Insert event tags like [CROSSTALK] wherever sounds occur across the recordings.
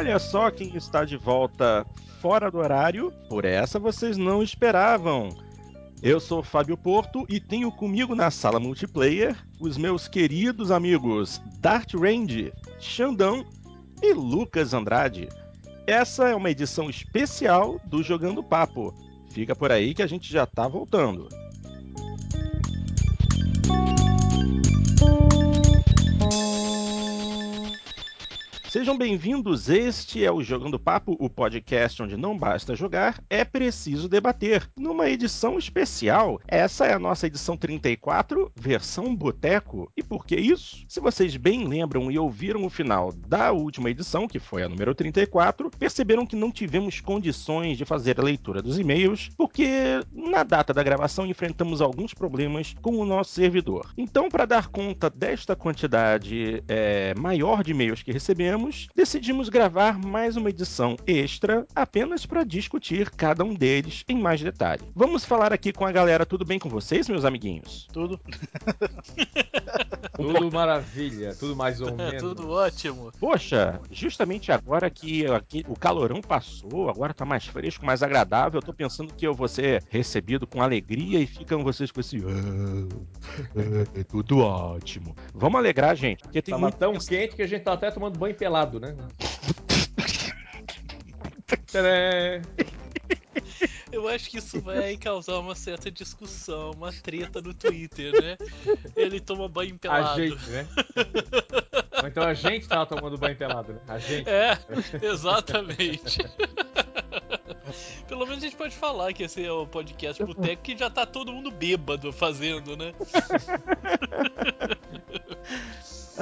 Olha só quem está de volta fora do horário, por essa vocês não esperavam. Eu sou Fábio Porto e tenho comigo na sala multiplayer os meus queridos amigos Dart Range, Xandão e Lucas Andrade. Essa é uma edição especial do Jogando Papo. Fica por aí que a gente já tá voltando. Sejam bem-vindos. Este é o Jogando Papo, o podcast onde não basta jogar, é preciso debater. Numa edição especial. Essa é a nossa edição 34, versão Boteco. E por que isso? Se vocês bem lembram e ouviram o final da última edição, que foi a número 34, perceberam que não tivemos condições de fazer a leitura dos e-mails, porque na data da gravação enfrentamos alguns problemas com o nosso servidor. Então, para dar conta desta quantidade é, maior de e-mails que recebemos, decidimos gravar mais uma edição extra apenas para discutir cada um deles em mais detalhe. Vamos falar aqui com a galera. Tudo bem com vocês, meus amiguinhos? Tudo. [LAUGHS] tudo maravilha, tudo mais ou [LAUGHS] É, menos. tudo ótimo. Poxa, justamente agora que aqui, o calorão passou, agora tá mais fresco, mais agradável, eu tô pensando que eu vou ser recebido com alegria e ficam vocês com esse. "Ah, é tudo ótimo. Vamos alegrar, gente, porque tem Tava muito tão quente que a gente tá até tomando banho pelado, né? Tcharam! Eu acho que isso vai causar uma certa discussão, uma treta no Twitter, né? Ele toma banho A pelado. gente, né? Ou então a gente tava tomando banho pelado, né? A gente. É, exatamente. Pelo menos a gente pode falar que esse é o podcast Boteco que já tá todo mundo bêbado fazendo, né? [LAUGHS]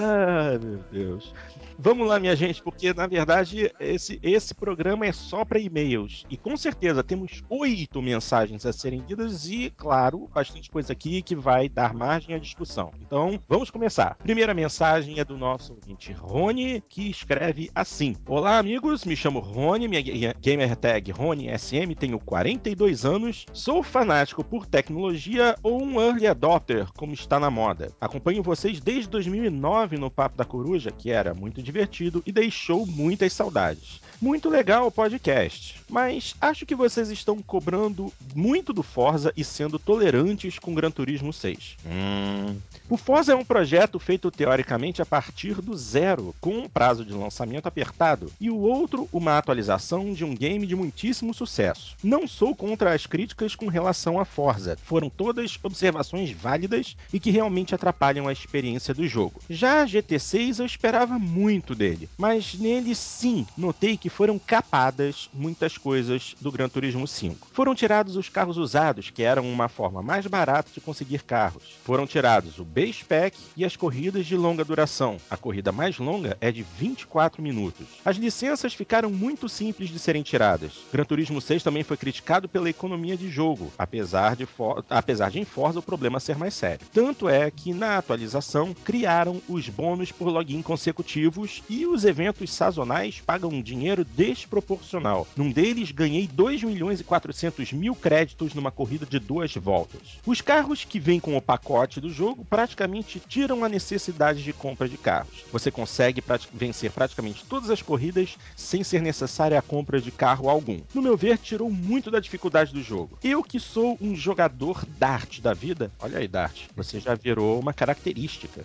Ah, meu Deus. Vamos lá, minha gente, porque na verdade esse, esse programa é só para e-mails. E com certeza temos oito mensagens a serem lidas e, claro, bastante coisa aqui que vai dar margem à discussão. Então, vamos começar. Primeira mensagem é do nosso ouvinte Rony, que escreve assim: Olá, amigos, me chamo Rony, minha ga- gamer tag RonySM, tenho 42 anos, sou fanático por tecnologia ou um early adopter, como está na moda. Acompanho vocês desde 2009 no Papo da Coruja, que era muito divertido e deixou muitas saudades. Muito legal o podcast, mas acho que vocês estão cobrando muito do Forza e sendo tolerantes com Gran Turismo 6. Hum. O Forza é um projeto feito teoricamente a partir do zero, com um prazo de lançamento apertado, e o outro, uma atualização de um game de muitíssimo sucesso. Não sou contra as críticas com relação a Forza, foram todas observações válidas e que realmente atrapalham a experiência do jogo. Já a GT6 eu esperava muito dele, mas nele sim notei que foram capadas muitas coisas do Gran Turismo 5. Foram tirados os carros usados, que eram uma forma mais barata de conseguir carros. Foram tirados o base pack e as corridas de longa duração. A corrida mais longa é de 24 minutos. As licenças ficaram muito simples de serem tiradas. Gran Turismo 6 também foi criticado pela economia de jogo, apesar de, apesar de em Forza o problema ser mais sério. Tanto é que na atualização criaram os bônus por login consecutivos e os eventos sazonais pagam um desproporcional. Num deles ganhei 2 milhões e 400 mil créditos numa corrida de duas voltas. Os carros que vêm com o pacote do jogo praticamente tiram a necessidade de compra de carros. Você consegue vencer praticamente todas as corridas sem ser necessária a compra de carro algum. No meu ver, tirou muito da dificuldade do jogo. Eu que sou um jogador Dart da vida, olha aí Dart, você já virou uma característica.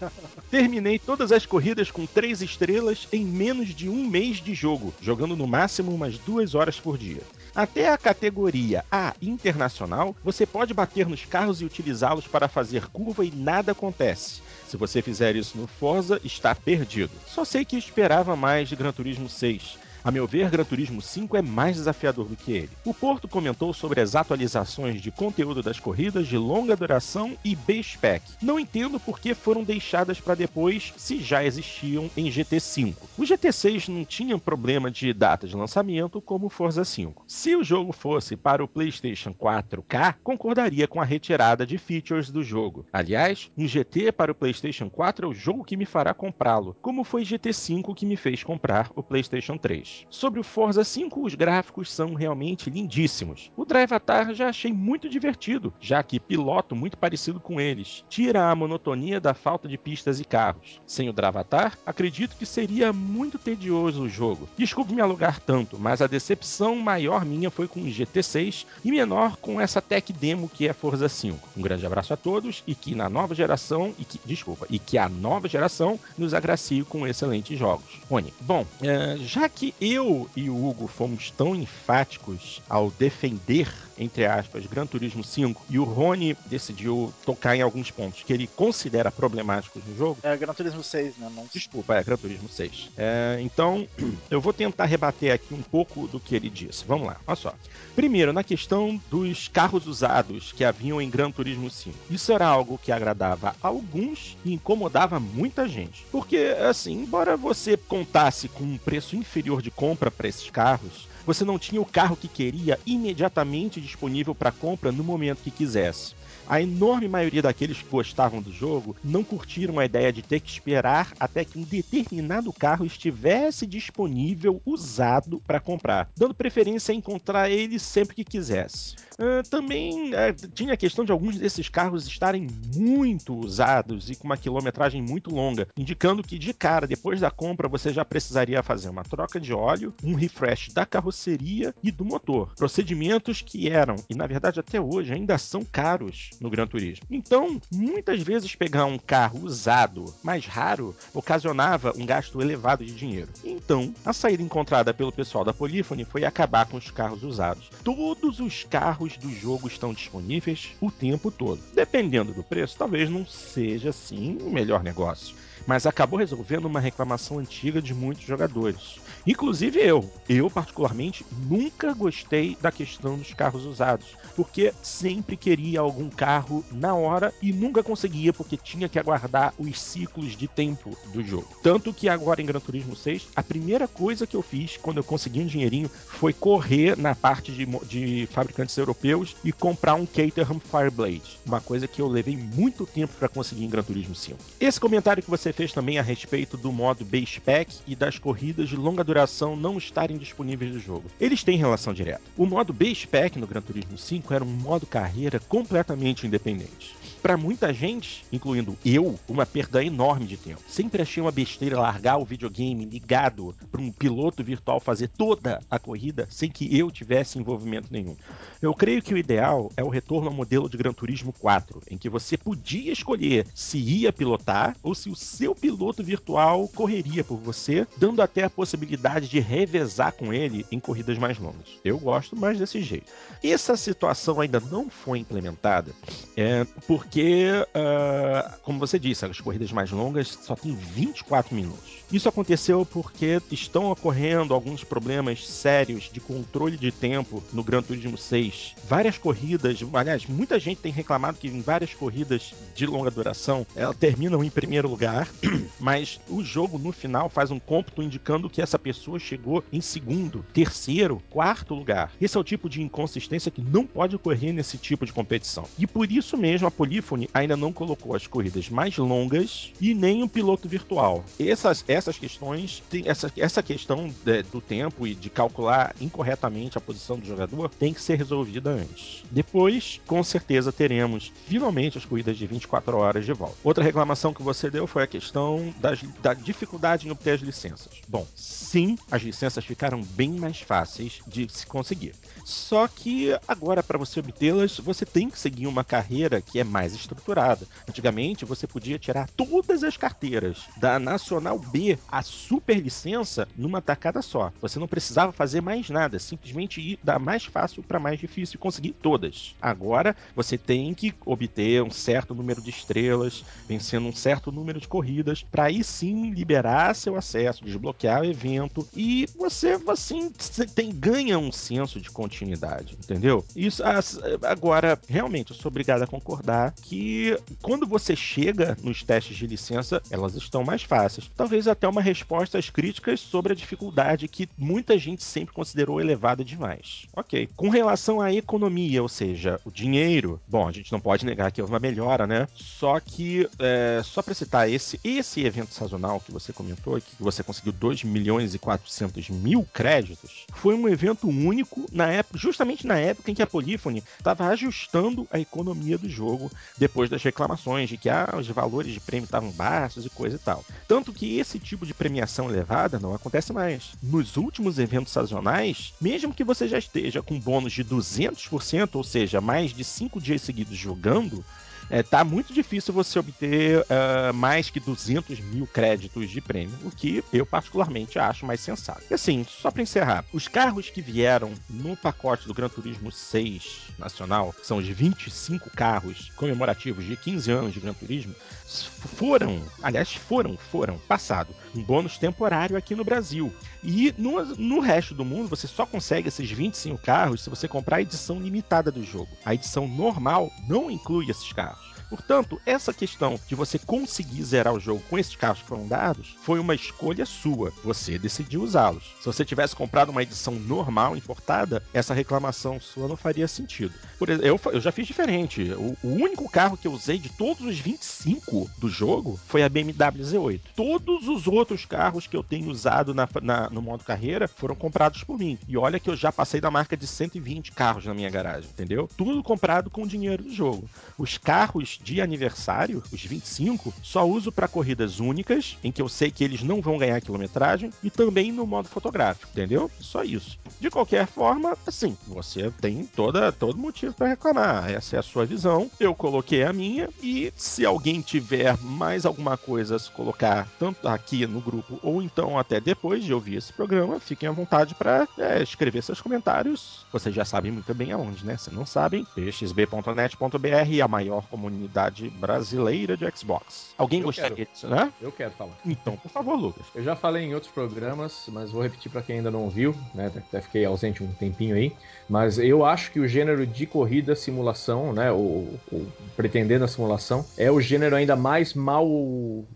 [LAUGHS] Terminei todas as corridas com três estrelas em menos de um mês de jogo, jogando no máximo umas duas horas por dia. Até a categoria A internacional, você pode bater nos carros e utilizá-los para fazer curva e nada acontece. Se você fizer isso no Forza, está perdido. Só sei que esperava mais de Gran Turismo 6. A meu ver, Gran Turismo 5 é mais desafiador do que ele. O Porto comentou sobre as atualizações de conteúdo das corridas de longa duração e base pack. Não entendo por que foram deixadas para depois se já existiam em GT5. O GT6 não tinha problema de data de lançamento como o Forza 5. Se o jogo fosse para o PlayStation 4K, concordaria com a retirada de features do jogo. Aliás, um GT para o PlayStation 4 é o jogo que me fará comprá-lo, como foi GT5 que me fez comprar o PlayStation 3. Sobre o Forza 5, os gráficos são realmente lindíssimos. O Drive Avatar já achei muito divertido, já que piloto muito parecido com eles. Tira a monotonia da falta de pistas e carros. Sem o Drive Avatar, acredito que seria muito tedioso o jogo. Desculpe me alugar tanto, mas a decepção maior minha foi com o GT6 e menor com essa tech demo que é Forza 5. Um grande abraço a todos e que na nova geração, e que, desculpa, e que a nova geração nos agracie com excelentes jogos. Rony, bom, é, já que eu e o Hugo fomos tão enfáticos ao defender, entre aspas, Gran Turismo 5 e o Rony decidiu tocar em alguns pontos que ele considera problemáticos no jogo. É Gran Turismo 6, né? Não... Desculpa, é Gran Turismo 6. É, então, [CLEARS THROAT] eu vou tentar rebater aqui um pouco do que ele disse. Vamos lá, olha só. Primeiro, na questão dos carros usados que haviam em Gran Turismo 5. Isso era algo que agradava a alguns e incomodava muita gente. Porque, assim, embora você contasse com um preço inferior de compra para esses carros, você não tinha o carro que queria imediatamente disponível para compra no momento que quisesse. A enorme maioria daqueles que gostavam do jogo não curtiram a ideia de ter que esperar até que um determinado carro estivesse disponível usado para comprar, dando preferência a encontrar ele sempre que quisesse. Uh, também uh, tinha a questão de alguns desses carros estarem muito usados e com uma quilometragem muito longa, indicando que de cara, depois da compra, você já precisaria fazer uma troca de óleo, um refresh da carroceria e do motor. Procedimentos que eram, e na verdade até hoje ainda são caros no Gran Turismo. Então, muitas vezes pegar um carro usado, mais raro, ocasionava um gasto elevado de dinheiro. Então, a saída encontrada pelo pessoal da Polyphony foi acabar com os carros usados. Todos os carros do jogo estão disponíveis o tempo todo. Dependendo do preço, talvez não seja assim o melhor negócio mas acabou resolvendo uma reclamação antiga de muitos jogadores. Inclusive eu. Eu, particularmente, nunca gostei da questão dos carros usados, porque sempre queria algum carro na hora e nunca conseguia porque tinha que aguardar os ciclos de tempo do jogo. Tanto que agora em Gran Turismo 6, a primeira coisa que eu fiz quando eu consegui um dinheirinho foi correr na parte de, de fabricantes europeus e comprar um Caterham Fireblade, uma coisa que eu levei muito tempo para conseguir em Gran Turismo 5. Esse comentário que você fez também a respeito do modo base pack e das corridas de longa duração não estarem disponíveis do jogo. Eles têm relação direta. O modo base pack no Gran Turismo 5 era um modo carreira completamente independente para muita gente, incluindo eu, uma perda enorme de tempo. Sempre achei uma besteira largar o videogame ligado para um piloto virtual fazer toda a corrida sem que eu tivesse envolvimento nenhum. Eu creio que o ideal é o retorno ao modelo de Gran Turismo 4, em que você podia escolher se ia pilotar ou se o seu piloto virtual correria por você, dando até a possibilidade de revezar com ele em corridas mais longas. Eu gosto mais desse jeito. Essa situação ainda não foi implementada é, porque porque, uh, como você disse, as corridas mais longas só tem 24 minutos. Isso aconteceu porque estão ocorrendo alguns problemas sérios de controle de tempo no Gran Turismo 6. Várias corridas, aliás, muita gente tem reclamado que em várias corridas de longa duração elas terminam em primeiro lugar, [CLEARS THROAT] mas o jogo no final faz um cômputo indicando que essa pessoa chegou em segundo, terceiro, quarto lugar. Esse é o tipo de inconsistência que não pode ocorrer nesse tipo de competição. E por isso mesmo a Polyphony ainda não colocou as corridas mais longas e nem o piloto virtual. Essas essas questões, essa, essa questão de, do tempo e de calcular incorretamente a posição do jogador tem que ser resolvida antes. Depois, com certeza, teremos finalmente as corridas de 24 horas de volta. Outra reclamação que você deu foi a questão das, da dificuldade em obter as licenças. Bom, sim, as licenças ficaram bem mais fáceis de se conseguir. Só que agora, para você obtê-las, você tem que seguir uma carreira que é mais estruturada. Antigamente, você podia tirar todas as carteiras da Nacional B a super licença numa tacada só. Você não precisava fazer mais nada, simplesmente ir da mais fácil para mais difícil e conseguir todas. Agora, você tem que obter um certo número de estrelas, vencendo um certo número de corridas, para aí sim liberar seu acesso, desbloquear o evento e você, assim, tem, ganha um senso de continuidade continuidade, entendeu? Isso agora realmente eu sou obrigado a concordar que quando você chega nos testes de licença, elas estão mais fáceis. Talvez até uma resposta às críticas sobre a dificuldade que muita gente sempre considerou elevada demais. Ok. Com relação à economia, ou seja, o dinheiro, bom, a gente não pode negar que houve uma melhora, né? Só que, é, só para citar esse, esse evento sazonal que você comentou, que você conseguiu 2 milhões e 400 mil créditos, foi um evento único na época, justamente na época em que a Polyphony estava ajustando a economia do jogo depois das reclamações de que ah, os valores de prêmio estavam baixos e coisa e tal. Tanto que esse tipo de premiação elevada não acontece mais. Nos últimos eventos sazonais, mesmo que você já esteja com bônus de 200%, ou seja, mais de 5 dias seguidos jogando, é, tá muito difícil você obter uh, mais que 200 mil créditos de prêmio, o que eu particularmente acho mais sensato. E assim, só para encerrar, os carros que vieram no pacote do Gran Turismo 6 nacional, são os 25 carros comemorativos de 15 anos de Gran Turismo, foram, aliás, foram, foram, passado, um bônus temporário aqui no Brasil. E no, no resto do mundo, você só consegue esses 25 carros se você comprar a edição limitada do jogo. A edição normal não inclui esses carros. Portanto, essa questão de você conseguir zerar o jogo com esses carros que foram dados foi uma escolha sua. Você decidiu usá-los. Se você tivesse comprado uma edição normal, importada, essa reclamação sua não faria sentido. Por exemplo, eu, já fiz diferente. O, o, único carro que eu usei de todos os 25 do jogo foi a BMW Z8. Todos os outros carros que eu tenho usado na, na, no modo carreira foram comprados por mim. E olha que eu já passei da marca de 120 carros na minha garagem, entendeu? Tudo comprado com o dinheiro do jogo. Os carros de aniversário, os 25, só uso para corridas únicas, em que eu sei que eles não vão ganhar quilometragem, e também no modo fotográfico, entendeu? Só isso. De qualquer forma, assim, você tem toda, todo motivo para reclamar. Essa é a sua visão. Eu coloquei a minha, e se alguém tiver mais alguma coisa a se colocar, tanto aqui no grupo, ou então até depois de ouvir esse programa, fiquem à vontade para é, escrever seus comentários. Vocês já sabem muito bem aonde, né? Se não sabem, pxb.net.br, a maior comunidade comunidade brasileira de Xbox. Alguém eu gostaria quero. disso, né? Eu quero falar. Então, por favor, Lucas. Eu já falei em outros programas, mas vou repetir para quem ainda não ouviu, né? Até fiquei ausente um tempinho aí. Mas eu acho que o gênero de corrida simulação, né? O, o pretendendo a simulação, é o gênero ainda mais mal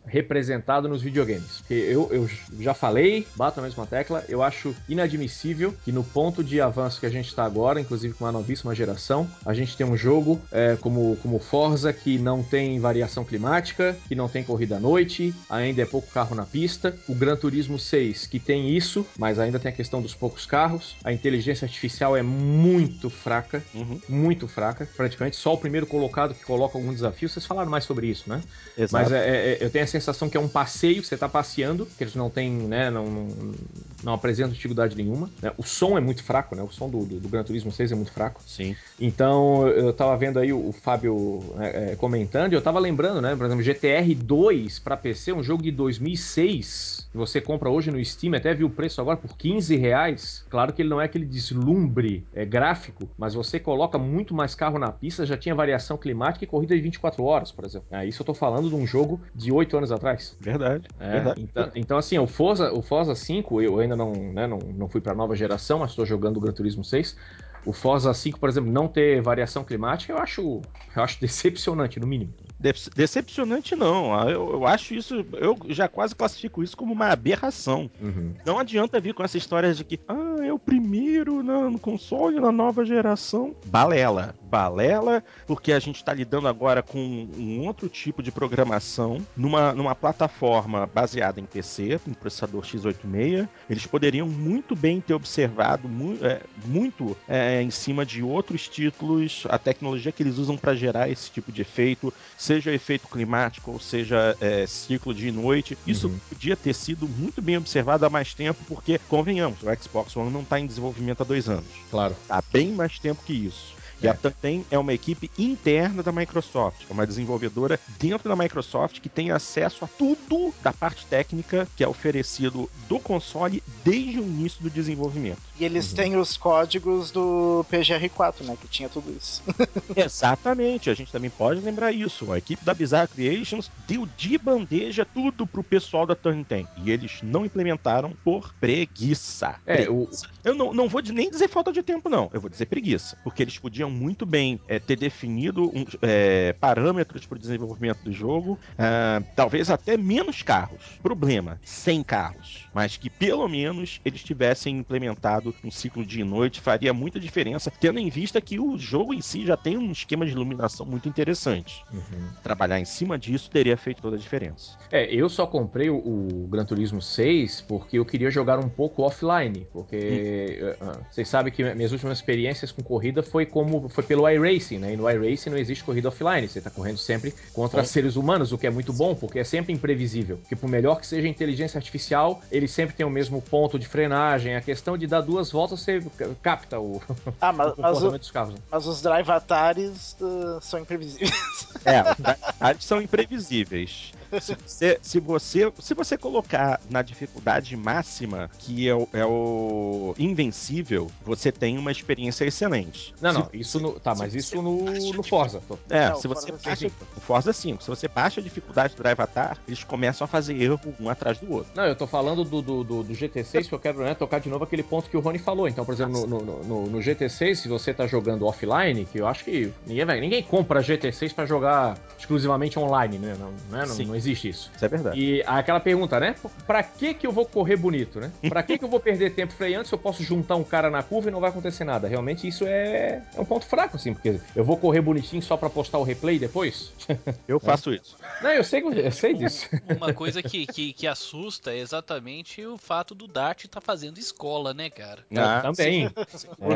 representado nos videogames. Porque eu, eu já falei, bato na mesma tecla, eu acho inadmissível que no ponto de avanço que a gente está agora, inclusive com a novíssima geração, a gente tem um jogo é, como, como Forza que não tem variação climática, que não tem corrida à noite, ainda é pouco carro na pista. O Gran Turismo 6, que tem isso, mas ainda tem a questão dos poucos carros. A inteligência artificial é muito fraca, uhum. muito fraca. Praticamente só o primeiro colocado que coloca algum desafio. Vocês falaram mais sobre isso, né? Exato. Mas é, é, eu tenho a sensação que é um passeio, você está passeando, que eles não têm, né, não, não, não apresentam dificuldade nenhuma. Né? O som é muito fraco, né? O som do, do, do Gran Turismo 6 é muito fraco. Sim. Então, eu tava vendo aí o, o Fábio né, é, comentando, e eu tava lembrando, né? Por exemplo, GTR 2 para PC, um jogo de 2006, que você compra hoje no Steam, até viu o preço agora por 15 reais. Claro que ele não é aquele deslumbre é, gráfico, mas você coloca muito mais carro na pista, já tinha variação climática e corrida de 24 horas, por exemplo. É, isso eu tô falando de um jogo de 8 anos atrás. Verdade. É, verdade. Então, então, assim, o Forza, o Forza 5, eu ainda não, né, não, não fui pra nova geração, mas estou jogando o Gran Turismo 6 o Forza 5, por exemplo, não ter variação climática, eu acho, eu acho decepcionante, no mínimo. Decepcionante não. Ah, eu, eu, acho isso, eu já quase classifico isso como uma aberração. Uhum. Não adianta vir com essa história de que ah, é o primeiro no console na nova geração. Balela. Balela, porque a gente está lidando agora com um outro tipo de programação numa, numa plataforma baseada em PC, em processador x86. Eles poderiam muito bem ter observado mu é, muito é, em cima de outros títulos a tecnologia que eles usam para gerar esse tipo de efeito seja efeito climático ou seja é, ciclo de noite. Isso uhum. podia ter sido muito bem observado há mais tempo, porque, convenhamos, o Xbox One não está em desenvolvimento há dois anos. Claro. Há bem mais tempo que isso. E é. a Tanten é uma equipe interna da Microsoft, é uma desenvolvedora dentro da Microsoft que tem acesso a tudo da parte técnica que é oferecido do console desde o início do desenvolvimento. E eles uhum. têm os códigos do PGR4, né? Que tinha tudo isso. [LAUGHS] [LAUGHS] Exatamente, a gente também pode lembrar isso. A equipe da Bizarre Creations deu de bandeja tudo pro pessoal da Turn 10. E eles não implementaram por preguiça. É, preguiça. O... Eu não, não vou nem dizer falta de tempo, não. Eu vou dizer preguiça. Porque eles podiam poderiam muito bem é, ter definido um, é, parâmetros para o desenvolvimento do jogo, ah, talvez até menos carros. Problema, 100 carros. Mas que pelo menos eles tivessem implementado um ciclo de noite, faria muita diferença, tendo em vista que o jogo em si já tem um esquema de iluminação muito interessante. Uhum. Trabalhar em cima disso teria feito toda a diferença. É, eu só comprei o, o Gran Turismo 6 porque eu queria jogar um pouco offline, porque uh, vocês sabem que minhas últimas experiências com corrida foi como foi pelo iRacing, né? E no iRacing não existe corrida offline, você tá correndo sempre contra seres humanos, o que é muito bom, porque é sempre imprevisível. Porque por melhor que seja a inteligência artificial, ele sempre tem o mesmo ponto de frenagem, a questão de dar duas voltas você capta o, [LAUGHS] Ah, o mas, mas, o- comportamento dos carros. né? mas os drive atares uh, são imprevisíveis. É, os detalhes são imprevisíveis. Se você, se você, se você colocar na dificuldade máxima, que é o, é o invencível, você tem uma experiência excelente. Não, Se- não, isso no. Tá, mas isso no, no Forza. Tô- É, Não, se você Forza baixa. O Forza 5, se você baixa a dificuldade do Drive Atar, eles começam a fazer erro um atrás do outro. Não, eu tô falando do, do, do, do GT6 que eu quero né, tocar de novo aquele ponto que o Rony falou. Então, por exemplo, no, no, no, no GT6, se você tá jogando offline, que eu acho que ninguém, vai, ninguém compra GT6 pra jogar exclusivamente online, né? Não, né? não, não existe isso. Isso é verdade. E aquela pergunta, né? Pra que que eu vou correr bonito, né? Pra que que eu vou perder tempo freando se eu posso juntar um cara na curva e não vai acontecer nada? Realmente isso é, é um ponto fraco, assim, porque eu vou correr bonitinho só pra postar o replay depois? [LAUGHS] Eu faço isso. Não, eu sei, eu sei disso. Uma coisa que, que, que assusta é exatamente o fato do Dart estar fazendo escola, né, cara? Ah, também.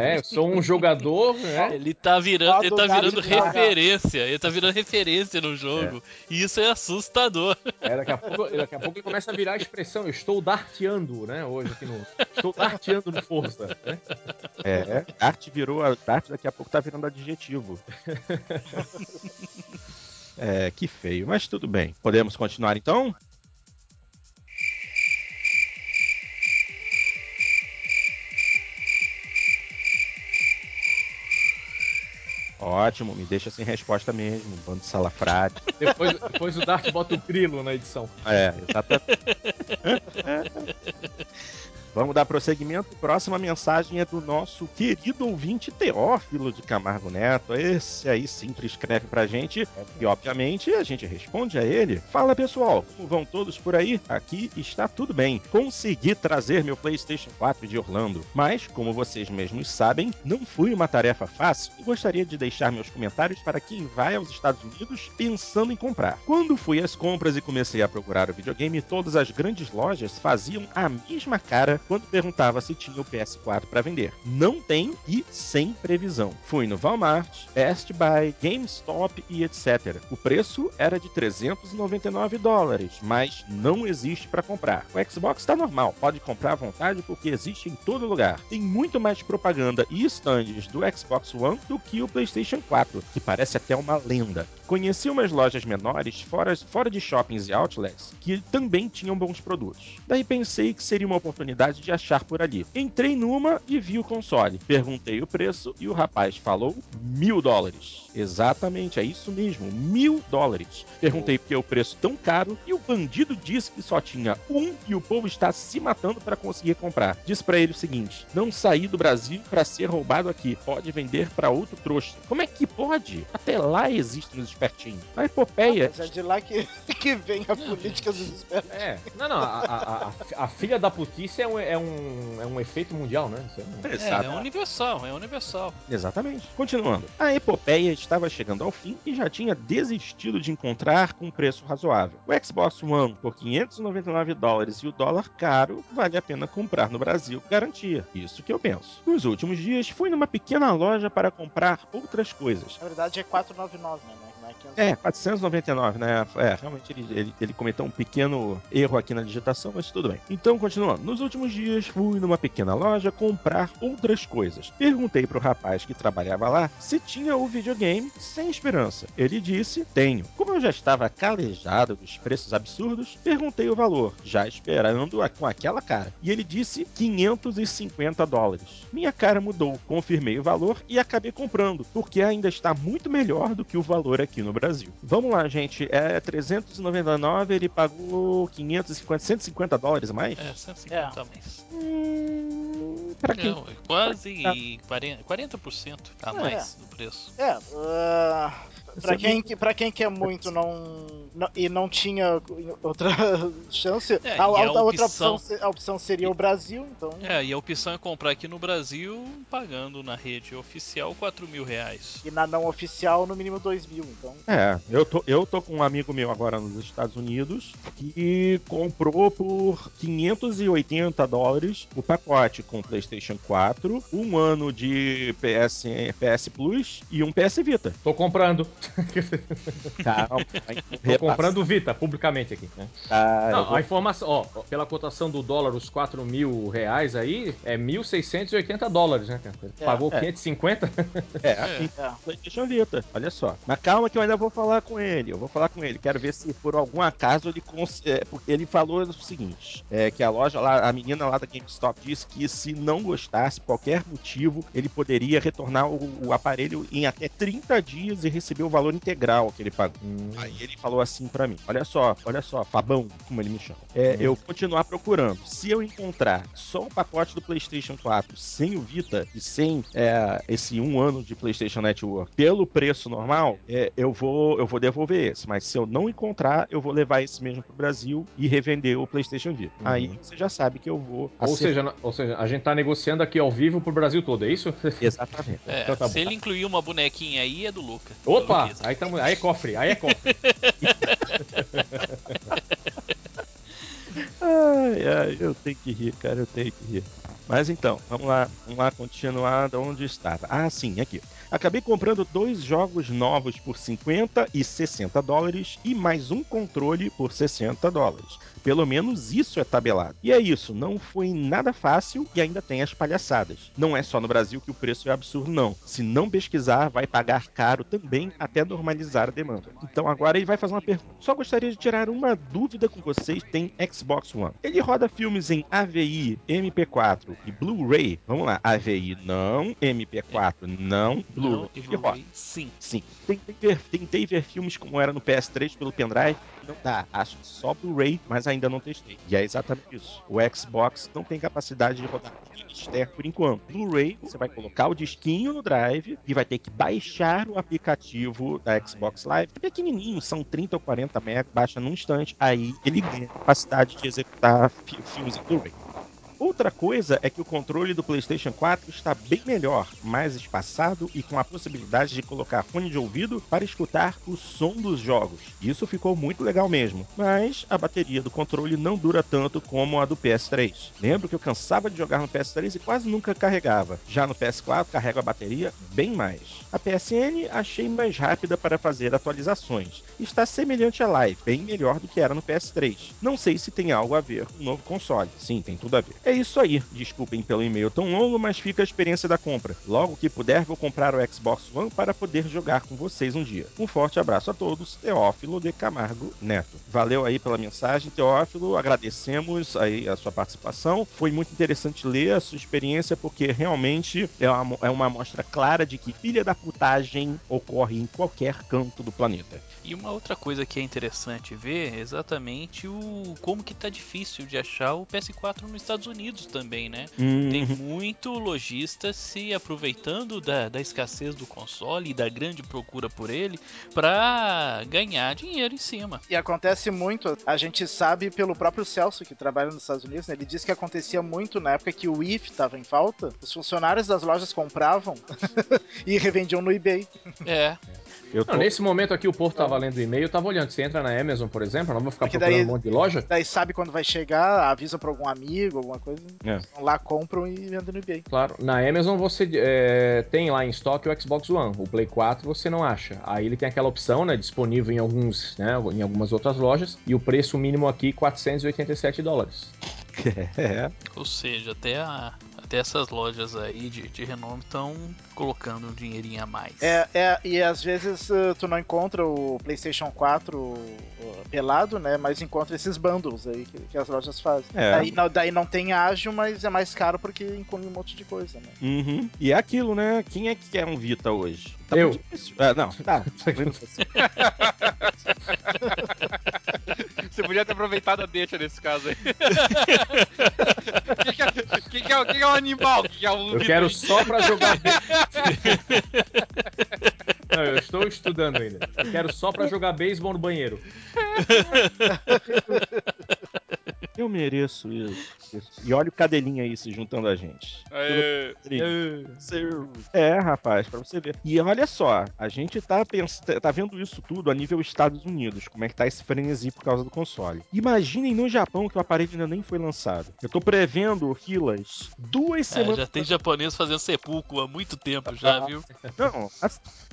É, eu sou um jogador, né? Ele tá virando, ele tá virando referência. Ele tá virando referência no jogo. E isso é assustador. É, daqui, a pouco, daqui a pouco ele começa a virar a expressão, eu estou darteando, né? Hoje aqui no. Estou darteando no Forza, né? É, Dart virou. A Dart daqui a pouco tá virando adjetivo. [LAUGHS] É, que feio, mas tudo bem. Podemos continuar então? Ótimo, me deixa sem resposta mesmo, bando de salafrade. [LAUGHS] Depois, depois o Dart bota o grilo na edição. É, exatamente. [LAUGHS] Vamos dar prosseguimento. Próxima mensagem é do nosso querido ouvinte Teófilo de Camargo Neto. Esse aí sempre escreve pra gente e, obviamente, a gente responde a ele. Fala pessoal, como vão todos por aí? Aqui está tudo bem. Consegui trazer meu PlayStation 4 de Orlando, mas, como vocês mesmos sabem, não foi uma tarefa fácil e gostaria de deixar meus comentários para quem vai aos Estados Unidos pensando em comprar. Quando fui às compras e comecei a procurar o videogame, todas as grandes lojas faziam a mesma cara quando perguntava se tinha o PS4 para vender. Não tem e sem previsão. Fui no Walmart, Best Buy, GameStop e etc. O preço era de 399 dólares, mas não existe para comprar. O Xbox está normal, pode comprar à vontade porque existe em todo lugar. Tem muito mais propaganda e stands do Xbox One do que o PlayStation 4, que parece até uma lenda. Conheci umas lojas menores fora, fora de shoppings e outlets que também tinham bons produtos. Daí pensei que seria uma oportunidade de achar por ali. Entrei numa e vi o console. Perguntei o preço e o rapaz falou mil dólares. Exatamente, é isso mesmo, mil dólares. Perguntei por que o preço tão caro e o bandido disse que só tinha um e o povo está se matando para conseguir comprar. Disse para ele o seguinte: não saí do Brasil para ser roubado aqui, pode vender para outro trouxa. Como é que pode? Até lá existem os espertinhos. A epopeia Mas é de lá que, [LAUGHS] que vem a política dos espertos. É. Não, não, a, a, a, a filha da putice é um, é, um, é um efeito mundial, né? Isso é um- É, é universal, é universal. Exatamente. Continuando. A epopeia estava chegando ao fim e já tinha desistido de encontrar com um preço razoável. O Xbox One por 599 dólares e o dólar caro, vale a pena comprar no Brasil, garantia. Isso que eu penso. Nos últimos dias, fui numa pequena loja para comprar outras coisas. Na verdade é 499, né? Não é 500. É, 499, né? É, realmente ele, ele, ele cometeu um pequeno erro aqui na digitação, mas tudo bem. Então, continuando. Nos últimos dias, fui numa pequena loja comprar outras coisas. Perguntei pro rapaz que trabalhava lá se tinha o videogame sem esperança. Ele disse: Tenho. Como eu já estava calejado dos preços absurdos, perguntei o valor, já esperando a- com aquela cara. E ele disse 550 dólares. Minha cara mudou, confirmei o valor e acabei comprando, porque ainda está muito melhor do que o valor aqui no Brasil. Vamos lá, gente. É 399, ele pagou 550, 150 dólares a mais? É, 150 a mais. Hum, Pra quem Não, é quase 40%, 40% a É. mais do preço. É, ah, pra, quem, que- pra quem quer muito não, não- e não tinha outra [LAUGHS] chance, É, a, a- a outra opção- a opção seria o Brasil, então. É, e a opção é comprar aqui no Brasil pagando na rede oficial 4 mil reais. E na não oficial, no mínimo 2 mil. Então, É, eu tô, eu tô com um amigo meu agora nos Estados Unidos que comprou por 580 dólares o pacote com PlayStation 4, um ano de PS, PS Plus e um PS Vita. Tô comprando. [LAUGHS] Calma, Tô comprando o Vita, publicamente aqui. Né? repassar. Não, a informação, ó, pela cotação do dólar, os 4 mil reais aí, é 1.680 dólares, né, cara? É, Pagou é. 550? É, É. é. PlayStation Vita, olha só. Mas calma que eu ainda vou falar com ele. Eu vou falar com ele. Quero ver se por algum acaso ele cons... é, porque ele falou o seguinte: é, que a loja lá, a menina lá da GameStop disse que se não gostasse, por qualquer motivo, ele poderia retornar o, o aparelho em até 30 dias e receber o valor integral que ele pagou. Aí ele falou assim pra mim: Olha só, olha só, Fabão, como ele me chama. É, Hum. Eu vou continuar procurando. Se eu encontrar só o pacote do PlayStation 4 sem o Vita e sem é, esse um ano de PlayStation Network pelo preço normal, é, eu, vou, eu vou devolver esse. Mas se eu não encontrar, eu vou levar esse mesmo pro Brasil e revender o PlayStation Vita. Uhum. Aí você já sabe que eu vou. Ou acertar. seja, ou seja, a gente tá negociando aqui ao vivo pro Brasil todo, é isso? Exatamente. É, Então tá se bom. ele incluir uma bonequinha aí, é do Luca. Opa! Aí, tamo, aí é cofre, aí é cofre. [LAUGHS] Ai, ai, eu tenho que rir, cara, eu tenho que rir. Mas então, vamos lá, vamos lá continuar de onde estava. Ah, sim, aqui. Acabei comprando dois jogos novos por 50 e 60 dólares e mais um controle por 60 dólares. Pelo menos isso é tabelado. E é isso, não foi nada fácil e ainda tem as palhaçadas. Não é só no Brasil que o preço é absurdo, não. Se não pesquisar, vai pagar caro também até normalizar a demanda. Então agora ele vai fazer uma pergunta. Só gostaria de tirar uma dúvida com vocês. Tem Xbox One. Ele roda filmes em AVI, MP4 e Blu-ray? Vamos lá, AVI não, MP4 não, Blu-ray ele roda. Blu-ray, sim. Sim. Tentei ver, tentei ver filmes como era no PS3 pelo pendrive. Não dá. Acho que só Blu-ray, mas ainda não testei. E é exatamente isso. O Xbox não tem capacidade de rodar externo por enquanto. Blu-ray, você vai colocar o disquinho no drive e vai ter que baixar o aplicativo da Xbox Live. É pequenininho, são 30 ou 40 MB, baixa num instante. Aí ele ganha capacidade de executar fi- filmes em Blu-ray. Outra coisa é que o controle do PlayStation 4 está bem melhor, mais espaçado e com a possibilidade de colocar fone de ouvido para escutar o som dos jogos. Isso ficou muito legal mesmo, mas a bateria do controle não dura tanto como a do PS3. Lembro que eu cansava de jogar no PS3 e quase nunca carregava. Já no PS4 carrega a bateria bem mais. A PSN achei mais rápida para fazer atualizações. Está semelhante à Live, bem melhor do que era no PS3. Não sei se tem algo a ver com o novo console. Sim, tem tudo a ver. É isso aí. Desculpem pelo e-mail tão longo, mas fica a experiência da compra. Logo que puder, vou comprar o Xbox One para poder jogar com vocês um dia. Um forte abraço a todos. Teófilo de Camargo Neto. Valeu aí pela mensagem, Teófilo. Agradecemos aí a sua participação. Foi muito interessante ler a sua experiência, porque realmente é uma, é uma amostra clara de que filha da putagem ocorre em qualquer canto do planeta. E uma outra coisa que é interessante ver é exatamente o como que tá difícil de achar o PS4 nos Estados Unidos também, né? Tem Uhum. muito lojista se aproveitando da, da escassez do console e da grande procura por ele para ganhar dinheiro em cima. E acontece muito, a gente sabe pelo próprio Celso, que trabalha nos Estados Unidos, né, ele disse que acontecia muito na época que o Wii estava em falta, os funcionários das lojas compravam [LAUGHS] e revendiam no eBay. É, Eu tô... Não, nesse momento aqui o povo tava lendo o e-mail, tava olhando. Você entra na Amazon, por exemplo, eu não vou ficar Porque procurando daí- um monte de loja. Daí sabe quando vai chegar, avisa pra algum amigo, alguma coisa. É. Vão lá, compram e vendem no eBay. Claro, na Amazon você é, tem lá em estoque o Xbox One. O Play 4 você não acha. Aí ele tem aquela opção, né, disponível em alguns, né, em algumas outras lojas. E o preço mínimo aqui 487 dólares. [LAUGHS] É. ou seja, até, a- até essas lojas aí de, de renome estão colocando um dinheirinho a mais. É, é, e às vezes uh, tu não encontra o PlayStation 4 uh, pelado, né? Mas encontra esses bundles aí que, que as lojas fazem. É. Daí, não, daí não tem ágil, mas é mais caro porque inclui um monte de coisa, né? Uhum. E é aquilo, né? Quem é que quer um Vita hoje? Tá Eu. Ah, não, tá. [LAUGHS] [LAUGHS] Você podia ter aproveitado a deixa nesse caso aí. [LAUGHS] Quem que, é, quem, que é, que é um animal? Que é um Eu quero só pra jogar Não, eu estou estudando ainda. Eu quero só pra jogar beisebol no banheiro. Eu mereço isso. E olha o cadelinho aí se juntando a gente. É, É, rapaz, pra você ver. E olha só, a gente tá, tá vendo isso tudo a nível Estados Unidos, como é que tá esse frenesi por causa do console. Imaginem no Japão que o aparelho ainda nem foi lançado. Eu tô prevendo filas duas É, semanas. já tem japonês fazendo sepulcro há muito tempo já, viu? [LAUGHS] Não,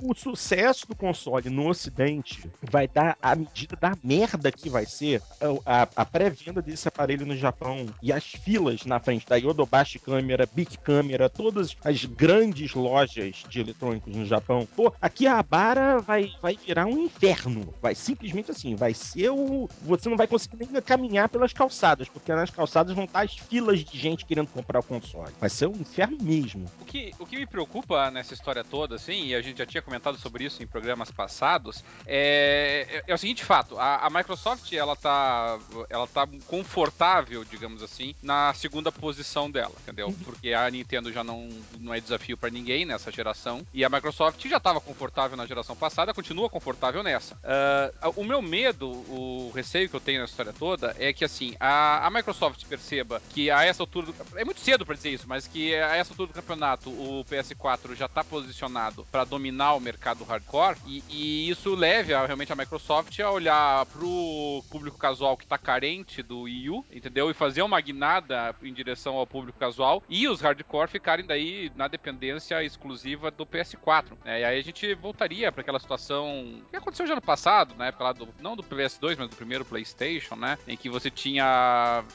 o sucesso do console no ocidente vai dar a medida da merda que vai ser a, a- a pré-venda desse aparelho no Japão e as filas na frente da Yodobashi Câmera, Big Câmera, todas as grandes lojas de eletrônicos no Japão. Pô, aqui a Bara vai, vai virar um inferno. Vai simplesmente assim, vai ser o. Você não vai conseguir nem caminhar pelas calçadas, porque nas calçadas vão estar as filas de gente querendo comprar o console. Vai ser um inferno mesmo. O que, o que me preocupa nessa história toda, assim, e a gente já tinha comentado sobre isso em programas passados, é, é- é o seguinte fato: a, a Microsoft ela tá, ela tá confortável, digamos assim, na segunda posição dela, entendeu? Porque a Nintendo já não, não é desafio pra ninguém nessa geração, e a Microsoft já estava confortável na geração passada, continua confortável nessa. Ah, o meu medo, o receio que eu tenho nessa história toda é que assim a, a Microsoft perceba que a essa altura do, é muito cedo pra dizer isso, mas que a essa altura do campeonato o PS4 já tá posicionado pra dominar o mercado hardcore e, e isso leve a, realmente a Microsoft a olhar pro público casual que tá carente do Wii Entendeu? E fazer uma guinada em direção ao público casual e os hardcore ficarem daí na dependência exclusiva do PS4. né? E aí a gente voltaria pra aquela situação que aconteceu já no passado, na época lá do não do PS2, mas do primeiro PlayStation, né? Em que você tinha,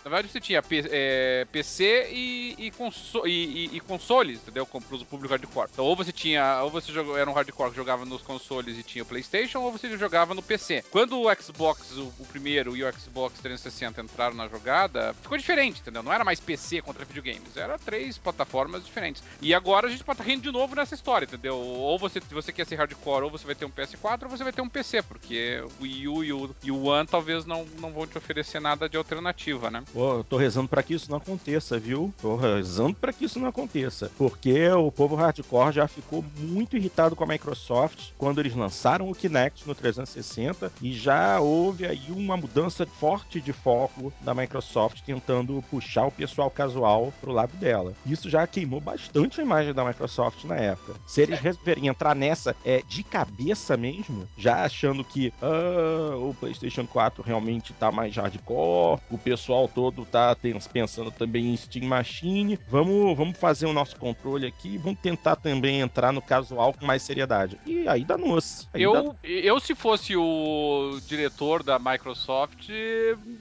na verdade você tinha P- é, PC e, e, conso- e- e- consoles, entendeu? Com o público hardcore. Então ou você tinha, ou você jogou, era um hardcore que jogava nos consoles e tinha o PlayStation, ou você jogava no PC. Quando o Xbox, o, o primeiro e o Xbox 360 entraram na jogada, ficou diferente, entendeu? Não era mais PC contra videogames, era três plataformas diferentes. E agora a gente estar rindo de novo nessa história, entendeu? Ou você, você quer ser hardcore, ou você vai ter um PS4, ou você vai ter um PC, porque o Wii U e o, e o One talvez não, não vão te oferecer nada de alternativa, né? Pô, eu tô rezando pra que isso não aconteça, viu? Tô rezando pra que isso não aconteça. Porque o povo hardcore já ficou muito irritado com a Microsoft quando eles lançaram o Kinect no 360 e já houve aí uma mudança forte de foco da Microsoft tentando puxar o pessoal casual pro lado dela. Isso já queimou bastante a imagem da Microsoft na época. Se eles resolverem entrar nessa é de cabeça mesmo, já achando que ah, o PlayStation 4 realmente tá mais hardcore, o pessoal todo tá pensando também em Steam Machine. Vamos, vamos fazer o nosso controle aqui, vamos tentar também entrar no casual com mais seriedade. E aí danou-se. Eu, eu, se fosse o diretor da Microsoft,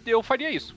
eu faria isso.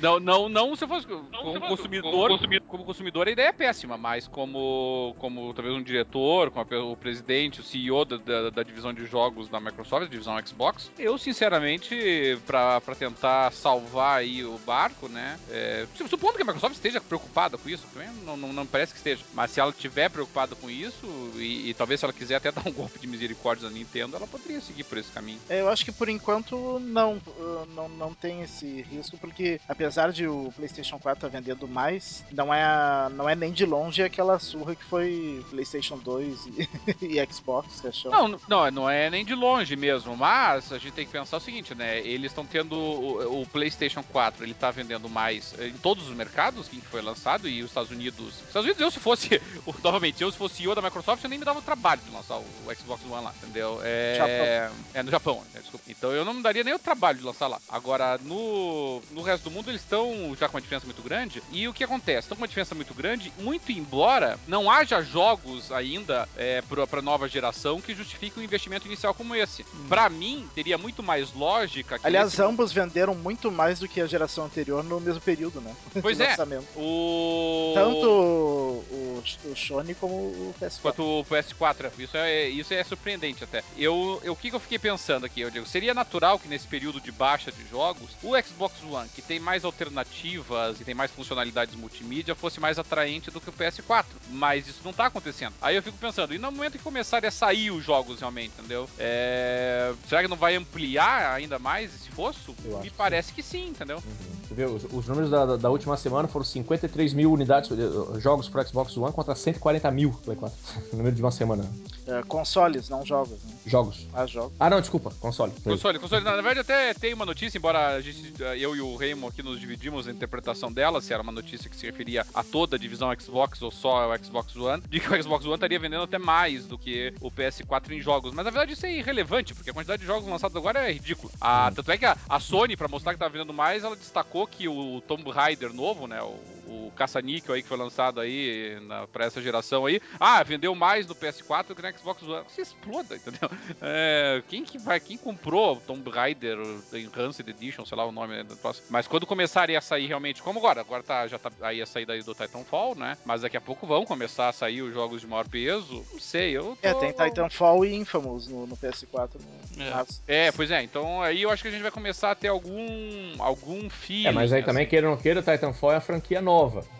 Não, não, não se eu fosse como consumidor, como consumidor a ideia é péssima, mas como, como talvez um diretor, como a o presidente, o CEO da, da, da divisão de jogos da Microsoft, da divisão Xbox, eu sinceramente, pra, pra tentar salvar aí o barco, né, é, supondo que a Microsoft esteja preocupada com isso, também não, não, não parece que esteja, mas se ela estiver preocupada com isso, e, e talvez se ela quiser até [LAUGHS] dar um golpe de misericórdia na Nintendo, ela poderia seguir por esse caminho. É, Eu acho que por enquanto não, uh, não, não tem esse risco, porque apesar de o PlayStation 4 estar vendendo mais, não é, não é nem de longe aquela surra que foi PlayStation 2 e, [LAUGHS] e Xbox, você achou? Não, não, não é nem de longe mesmo, mas a gente tem que pensar o seguinte, né? Eles estão tendo o, o PlayStation 4, ele tá vendendo mais em todos os mercados que foi lançado e os Estados Unidos. Estados Unidos, eu se fosse, [LAUGHS] novamente, eu se fosse CEO da Microsoft, eu nem me dava o trabalho de lançar o, o Xbox One lá, entendeu? É, é no Japão, né? desculpa. Então eu não me daria nem o trabalho de lançar lá. Agora, no, no resto do mundo, eles estão já com uma diferença muito grande. E o que acontece? Estão com uma diferença muito grande, muito embora não haja jogos ainda é, pra nova geração que justifiquem um investimento inicial como esse. Pra mim, teria muito mais lógica. Aliás, esse- ambos venderam muito mais do que a geração anterior no mesmo período, né? [LAUGHS] Pois é. lançamento. o. Tanto o o Sony como o PS4. Quanto o PS4. Isso é, isso é surpreendente até. Eu, eu, o que, que eu fiquei pensando aqui? Eu digo, seria natural que nesse período de baixa de jogos, o Xbox One, que tem mais alternativas e tem mais funcionalidades multimídia, fosse mais atraente do que o PS4. Mas isso não tá acontecendo. Aí eu fico pensando, e no momento que começarem a sair os jogos realmente, entendeu? É... Será que não vai ampliar ainda mais esse fosso? Eu Me parece que sim, entendeu? Você vê, os, os números da, da última semana foram 53 mil unidades, eh, jogos pro Xbox One contra 140 mil Play 4. [LAUGHS] No número de uma semana. É, consoles, não jogos. Né? Jogos. Ah, jogos. Ah, não, desculpa, console. Console, console, na verdade até tem uma notícia, embora a gente, eu e o Raymond aqui nos dividimos a interpretação dela, se era uma notícia que se referia a toda a divisão Xbox ou só ao Xbox One, de que o Xbox One estaria vendendo até mais do que o PS4 em jogos. Mas na verdade isso é irrelevante, porque a quantidade de jogos lançados agora é ridícula. A, tanto é que a, a Sony, pra mostrar que tá vendendo mais, ela destacou que o Tomb Raider novo, né, o, o caça-níquel aí que foi lançado aí na, pra essa geração aí, ah, vendeu mais no PS4 do que no Xbox One. Se exploda, [LAUGHS] entendeu? É, quem que vai, quem comprou Tomb Raider The Enhanced Edition, sei lá o nome do próximo. Mas quando começarem a sair realmente, como agora, agora tá, já tá aí a saída aí do Titanfall, né? Mas daqui a pouco vão começar a sair os jogos de maior peso. Não sei, eu tô... É, tem Titanfall e Infamous no, no PS4. No... É. Mas- É, pois é, então aí eu acho que a gente vai começar a ter algum algum fio. É, mas aí também, queira ou não queira, o Titanfall é a franquia nova.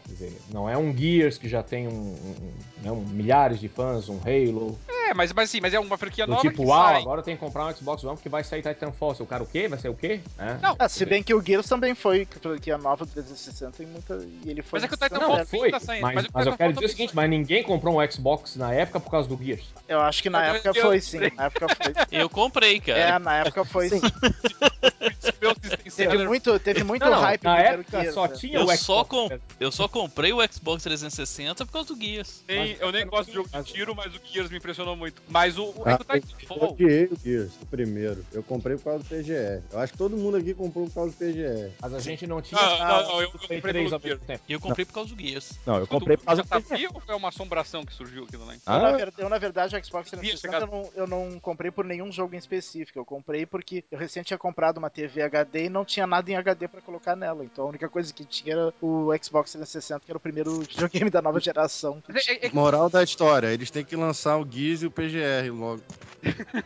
Quer dizer, não é um Gears que já tem um, um- né, um- milhares de fãs, um Halo. É, mas, mas sim, mas é uma franquia Do nova tipo, que uau, sai. agora tem que comprar um Xbox One porque vai sair Titanfall. Seu cara o quê? Vai ser o quê? É. Não, Ah, se bem que o Gears também foi franquia nova do 360 e, muita, e ele foi. Mas é que o Titanfall Não, foi, tá saindo, mas, mas o mas eu quero dizer o seguinte, mas ninguém comprou um Xbox na época por causa do Gears. Eu acho que na Eu- época foi sim. Na época foi. Eu comprei, cara. É, na época foi sim. [LAUGHS] Meu system Teve muito, teve muito Não, hype na época Gears, só né? tinha Eu o Xbox. só, com... eu só comprei o Xbox 360 por causa do Gears. Nem- eu nem gosto de jogo de tiro, mas o Gears me impressionou muito. Mas o, o, Ah, o eu Titanfall. odiei o Gears, o primeiro. Eu comprei por causa do PGR. Eu acho que todo mundo aqui comprou por causa do PGR. Mas a gente não tinha Não, não, não, eu, eu comprei 3 pelo Gears. E eu comprei por causa do Gears. Não, eu comprei por causa do sabia ou foi uma assombração que surgiu aqui também? Eu, na Ah, eu, na verdade, o Xbox Devia 360 eu não, eu não comprei por nenhum jogo em específico. Eu comprei porque eu recém tinha comprado uma TV HD e não tinha nada em HD pra colocar nela. Então a única coisa que tinha era o Xbox 360, que era o primeiro [LAUGHS] videogame da nova geração. é- é- é Moral da história, eles têm que lançar o Gears e o PGR logo. [LAUGHS]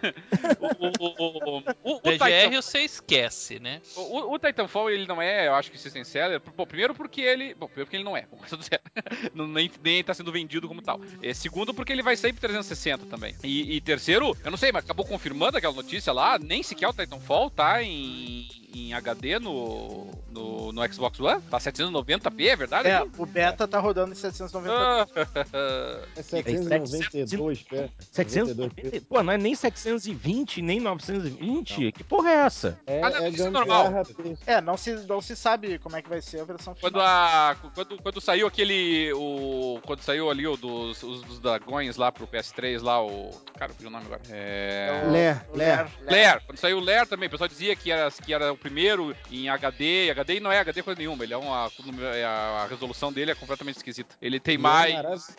o, o, o, o, PGR Titan- você esquece, né? o- o Titanfall, ele não é, eu acho que System Seller. Bom, primeiro porque ele. Bom, primeiro porque ele não é. [LAUGHS] Não- nem, nem tá sendo vendido como tal. É, segundo, porque ele vai sair pro 360 também. E, e terceiro, eu não sei, mas acabou confirmando aquela notícia lá, nem sequer o Titanfall tá em, em HD no, no, no Xbox One. Tá 790p, é verdade? É, o beta tá rodando em 790. Ah, É 792 pé. 790, pô, não é nem 720, nem 920. Que porra é essa? É, Ah, não, é isso é normal. É, não se, não se sabe como é que vai ser a versão final. Quando, a, quando, quando saiu aquele. O, quando saiu ali o dos, os, dos dragões lá pro PS3, lá, o. Cara, eu o nome agora. É. Ler, Ler. Lair, quando saiu o Lair também, o pessoal dizia que era, que era primeiro em HD, e HD não é HD coisa nenhuma, ele é uma, é a, a resolução dele é completamente esquisita. Ele tem E é mais. [LAUGHS]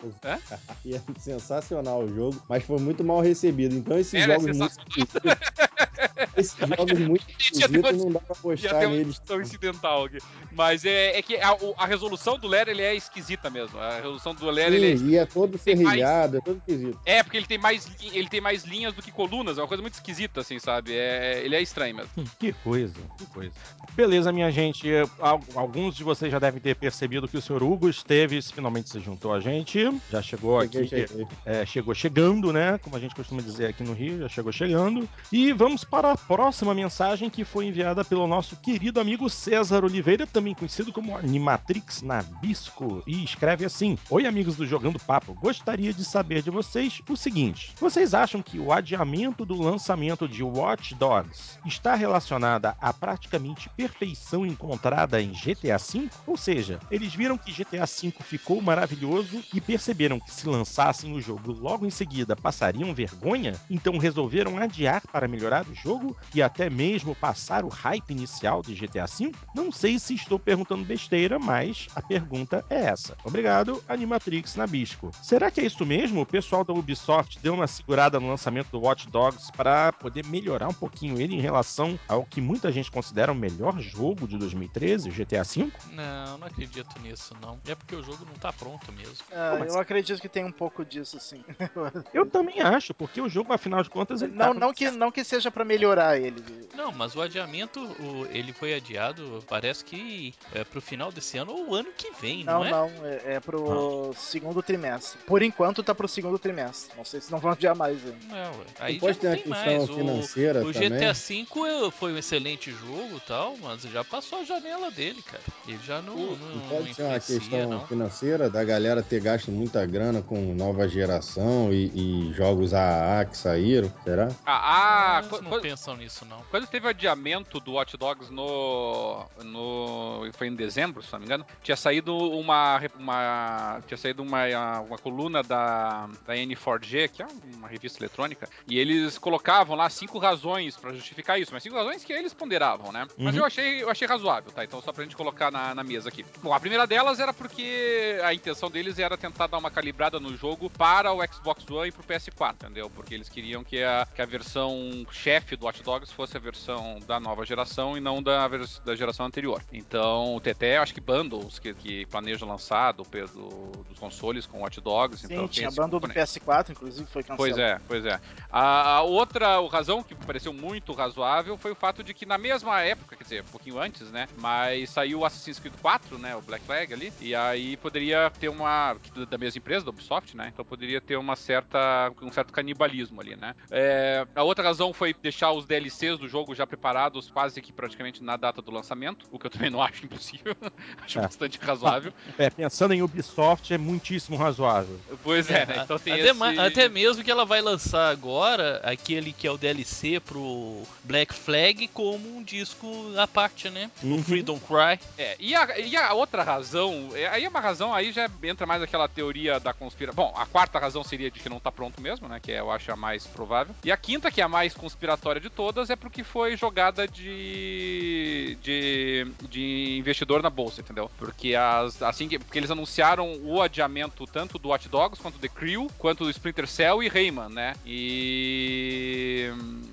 E é sensacional o jogo, mas foi muito mal recebido. Então esses Era jogos muito sensacional. [LAUGHS] esses jogos muito esquisitos não dá pra postar neles. discussão incidental aqui. Mas é, é que a, a resolução do Lair ele é esquisita mesmo. A resolução do Lair ele é Sim, e é todo tem mais- serrilhado, é todo esquisito. É, porque ele tem mais ele tem mais linhas do que colunas, é uma coisa muito esquisita, assim, sabe? É, ele é estranho mesmo. Que coisa, coisa. Beleza, minha gente. Al- Alguns de vocês já devem ter percebido que o senhor Hugo Esteves finalmente se juntou a gente. Já chegou Cheguei, aqui. cheguei. é, chegou chegando, né? Como a gente costuma dizer aqui no Rio, já chegou chegando. E vamos para a próxima mensagem que foi enviada pelo nosso querido amigo César Oliveira, também conhecido como Animatrix Nabisco. E escreve assim: Oi, amigos do Jogando Papo. Gostaria de saber de vocês o seguinte: vocês acham que o adiamento do lançamento de Watch Dogs está relacionada à praticamente perfeição encontrada em GTA V? Ou seja, eles viram que GTA V ficou maravilhoso e perceberam que se lançassem o jogo logo em seguida passariam vergonha? Então resolveram adiar para melhorar o jogo? e até mesmo passar o hype inicial de GTA V? Não sei se estou perguntando besteira, mas a pergunta é essa. Obrigado, Animatrix Nabisco. Será que é isso mesmo? O pessoal da Ubisoft deu uma segurada no lançamento do Watch Dogs para poder melhorar um pouquinho ele em relação ao que muita gente considera o melhor jogo de 2013, o GTA V? Não, não acredito nisso, não. É porque o jogo não tá pronto mesmo. Ah, Como eu acredito que tem um pouco disso, sim. [LAUGHS] Eu também acho, porque o jogo, afinal de contas, ele não, tá- não, que, não que seja pra melhorar ele. Não, mas o adiamento, o- ele foi adiado, parece que é pro final desse ano ou o ano que vem, não, Não, é? não, é, é pro segundo trimestre. Por enquanto tá pro segundo trimestre. Não sei se não vão adiar mais ainda. Não, aí pode já tem questão mais. O, financeira o também. GTA V é- foi um excelente jogo e tal, mas já passou a janela dele, cara. Ele já não, não, Não não pode ser uma questão não. financeira da galera ter gasto muita grana com nova geração e, e jogos AAA que saíram, será? Ah, ah Eles qu- não quando, pensam nisso, não. quando teve o adiamento do Watch Dogs no, no. Foi em dezembro, se não me engano. Tinha saído uma. uma tinha saído uma, uma coluna da, da N4G, que é uma revista eletrônica, e eles colocavam lá cinco razões pra justificar isso, mas cinco razões que eles ponderavam, né? Mas Uhum. eu achei, eu achei razoável, tá? Então só pra gente colocar na, na mesa aqui. Bom, a primeira delas era porque a intenção deles era tentar dar uma calibrada no jogo para o Xbox One e pro PS4, entendeu? Porque eles queriam que a, que a versão chefe do Watch Dogs fosse a versão da nova geração e não da, da geração anterior. Então, o TT, acho que bundles que, que planeja lançar do, do- dos consoles com Watch Dogs. Sim, então, tinha esse bando do componente. PS4, inclusive, foi cancelado. Pois é, pois é. A, a outra razão que me pareceu muito razoável foi o fato de que na mesma época, quer dizer, um pouquinho antes, né? Mas saiu o Assassin's Creed 4, né? O Black Flag ali. E aí poderia ter uma. da mesma empresa, da Ubisoft, né? Então poderia ter uma certa. um certo canibalismo ali, né? É, a outra razão foi deixar os DLCs do jogo já preparados quase que praticamente na data do lançamento, o que eu também não [LAUGHS] acho impossível. [LAUGHS] acho É. bastante razoável. É, pensando em Ubisoft, é muitíssimo razoável. Pois é, né? Então tem até, esse... até mesmo que ela vai lançar agora aquele que é o DLC pro Black Flag como um disco à parte, né? Uhum. O Freedom Cry. É, e a, e a outra razão, é, aí é uma razão, aí já entra mais aquela teoria da conspiração. Bom, a quarta razão seria de que não tá pronto mesmo, né? Que é, eu acho a mais provável. E a quinta, que é a mais conspiratória de todas, é porque foi jogada de. de, de investidor na bolsa, entendeu? Porque as, assim que. Porque eles anunciaram o adiamento tanto do Watch Dogs quanto do The Crew, quanto do Splinter Cell e Rayman, né? E.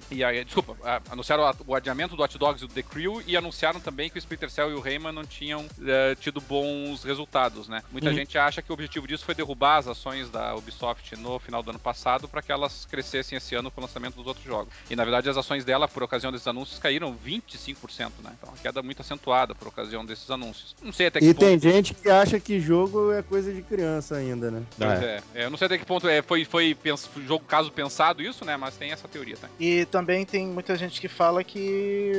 E aí, desculpa, anunciaram o adiamento do Hot Dogs e do The Crew e anunciaram também que o Splinter Cell e o Rayman não tinham eh, tido bons resultados, né? Muita Uhum. gente acha que o objetivo disso foi derrubar as ações da Ubisoft no final do ano passado para que elas crescessem esse ano com o lançamento dos outros jogos. E na verdade as ações dela, por ocasião desses anúncios, caíram 25%, né? Então uma queda muito acentuada por ocasião desses anúncios. Não sei até que E ponto. tem gente que acha que jogo é coisa de criança ainda, né? Pois é. É, eu não sei até que ponto é, foi, foi pens- jogo caso pensado isso, né? Mas tem essa teoria, tá? E também tem muita gente que fala que.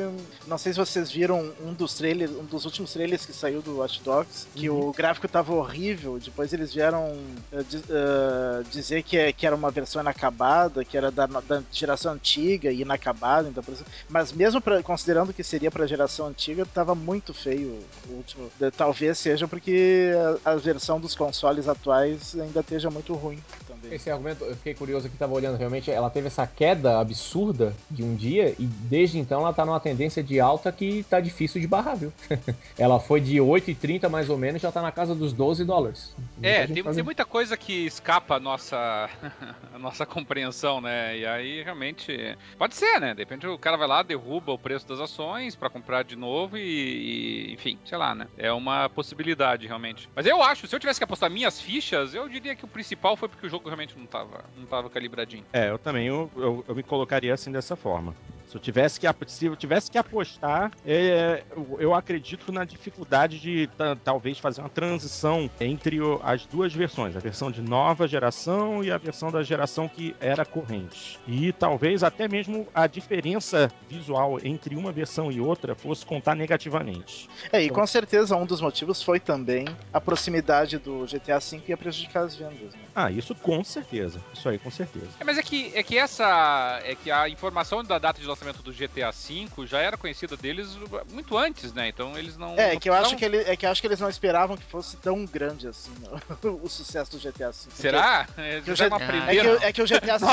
Não sei se vocês viram um dos trailers, um dos últimos trailers que saiu do Watch Dogs, que o gráfico tava horrível. Depois eles vieram eh, di- eh, dizer que, é- que era uma versão inacabada, que era da, da geração antiga e inacabada. Então, mas mesmo pra- considerando que seria pra geração antiga, tava muito feio o último. De- Talvez seja porque a, a versão dos consoles atuais ainda esteja muito ruim também. Esse argumento, eu fiquei curioso aqui, tava olhando realmente, ela teve essa queda absurda de um dia e desde então ela tá numa tendência de alta que tá difícil de barrar, viu? [LAUGHS] ela foi de 8,30 mais ou menos, já tá na casa dos 12 dólares. É, tem, tem muita coisa que escapa a nossa, [LAUGHS] a nossa compreensão, né? E aí realmente. Pode ser, né? De repente o cara vai lá, derruba o preço das ações pra comprar de novo e, e, Enfim, sei lá, né? É uma possibilidade realmente. Mas eu acho, se eu tivesse que apostar minhas fichas, eu diria que o principal foi porque o jogo realmente não tava, não tava calibradinho. É, eu também eu, eu, eu me colocaria assim dessa forma. Se eu tivesse que, se eu tivesse que apostar, é, eu, eu acredito na dificuldade de ta- talvez fazer uma transição entre o- as duas versões, a versão de nova geração e a versão da geração que era corrente. E talvez até mesmo a diferença visual entre uma versão e outra fosse contar negativamente. É, e com certeza um dos motivos foi também a proximidade do GTA V ia prejudicar as vendas. Né? Ah, isso com certeza. Isso aí com certeza. É, mas é que, é que essa. É que a informação da data de lançamento lançamento do GTA V já era conhecida deles muito antes, né? Então eles não. É, não que eu acho que, ele, é que eu acho que eles não esperavam que fosse tão grande assim [LAUGHS] o sucesso do GTA V. Será? É, que já é, é, que, é que o GTA V.